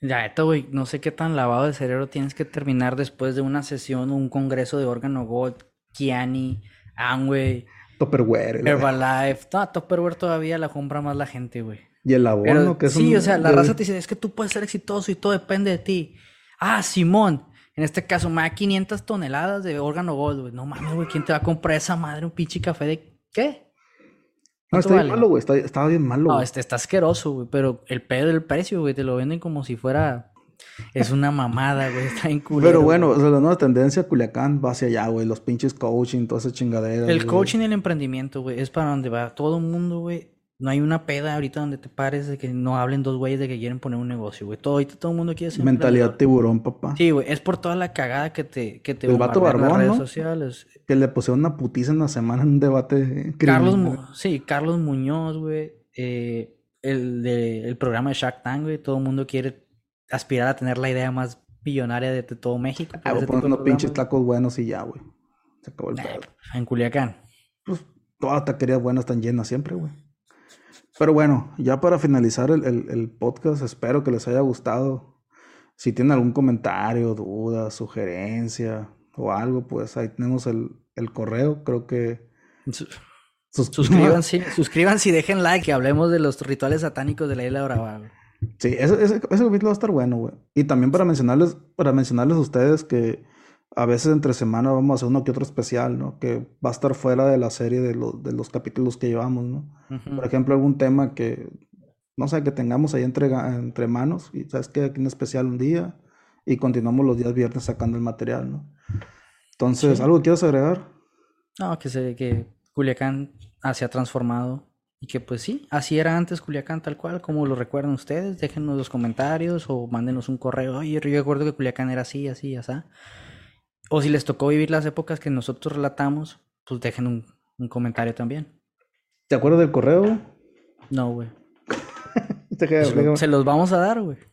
Ya, esto, güey, no sé qué tan lavado de cerebro tienes que terminar después de una sesión o un congreso de órgano gold, Kiani, Amway Topperware. Herbalife. No, Topperware todavía la compra más la gente, güey. Y el abono, que es Sí, o sea, la raza te dice, es que tú puedes ser exitoso y todo depende de ti. Ah, Simón. En este caso, me da 500 toneladas de órgano gold, güey. No mames, güey, ¿quién te va a comprar esa madre? Un pinche café de... ¿Qué? No, está bien malo, güey. estaba bien malo. No, este está asqueroso, güey. Pero el pedo del precio, güey, te lo venden como si fuera es una mamada, güey. Está en Pero bueno, o sea, la nueva tendencia Culiacán va hacia allá, güey. Los pinches coaching, toda esa chingadera. El coaching y el emprendimiento, güey, es para donde va todo el mundo, güey. No hay una peda ahorita donde te pares de que no hablen dos güeyes de que quieren poner un negocio, güey. Todo, ahorita todo el mundo quiere ser Mentalidad tiburón, papá. Sí, güey. Es por toda la cagada que te, que te El vato barbón, en redes sociales. Que le pusieron una putiza en la semana en un debate Carlos, sí, Carlos Muñoz, güey. Eh, el, de, el programa de Shark Tank, güey. Todo el mundo quiere aspirar a tener la idea más billonaria de, todo México. Ah, poner unos pinches tacos buenos y ya, güey. Se acabó el En Culiacán. Pues todas las taquerías buenas están llenas siempre, güey. Pero bueno, ya para finalizar el, el, el podcast, espero que les haya gustado. Si tienen algún comentario, duda, sugerencia o algo, pues ahí tenemos el, el correo. Creo que sus... Suscríbanse, suscríbanse y dejen like que hablemos de los rituales satánicos de la isla de Brava. Sí, ese, ese, ese capítulo va a estar bueno, güey. Y también para mencionarles, para mencionarles a ustedes que a veces entre semana vamos a hacer uno que otro especial, ¿no? Que va a estar fuera de la serie de, de los capítulos que llevamos, ¿no? Por ejemplo, algún tema que, no sé, que tengamos ahí entre, entre manos y sabes que aquí en especial un día y continuamos los días viernes sacando el material, ¿no? Entonces, ¿algo quieres agregar? No, que se, que Culiacán se ha transformado y que pues sí, así era antes Culiacán tal cual, como lo recuerdan ustedes, déjenos los comentarios o mándenos un correo, oye, yo recuerdo que Culiacán era así, así, así. O si les tocó vivir las épocas que nosotros relatamos, pues dejen un, un comentario también. ¿Te acuerdas del correo? No, güey. se los vamos a dar, güey.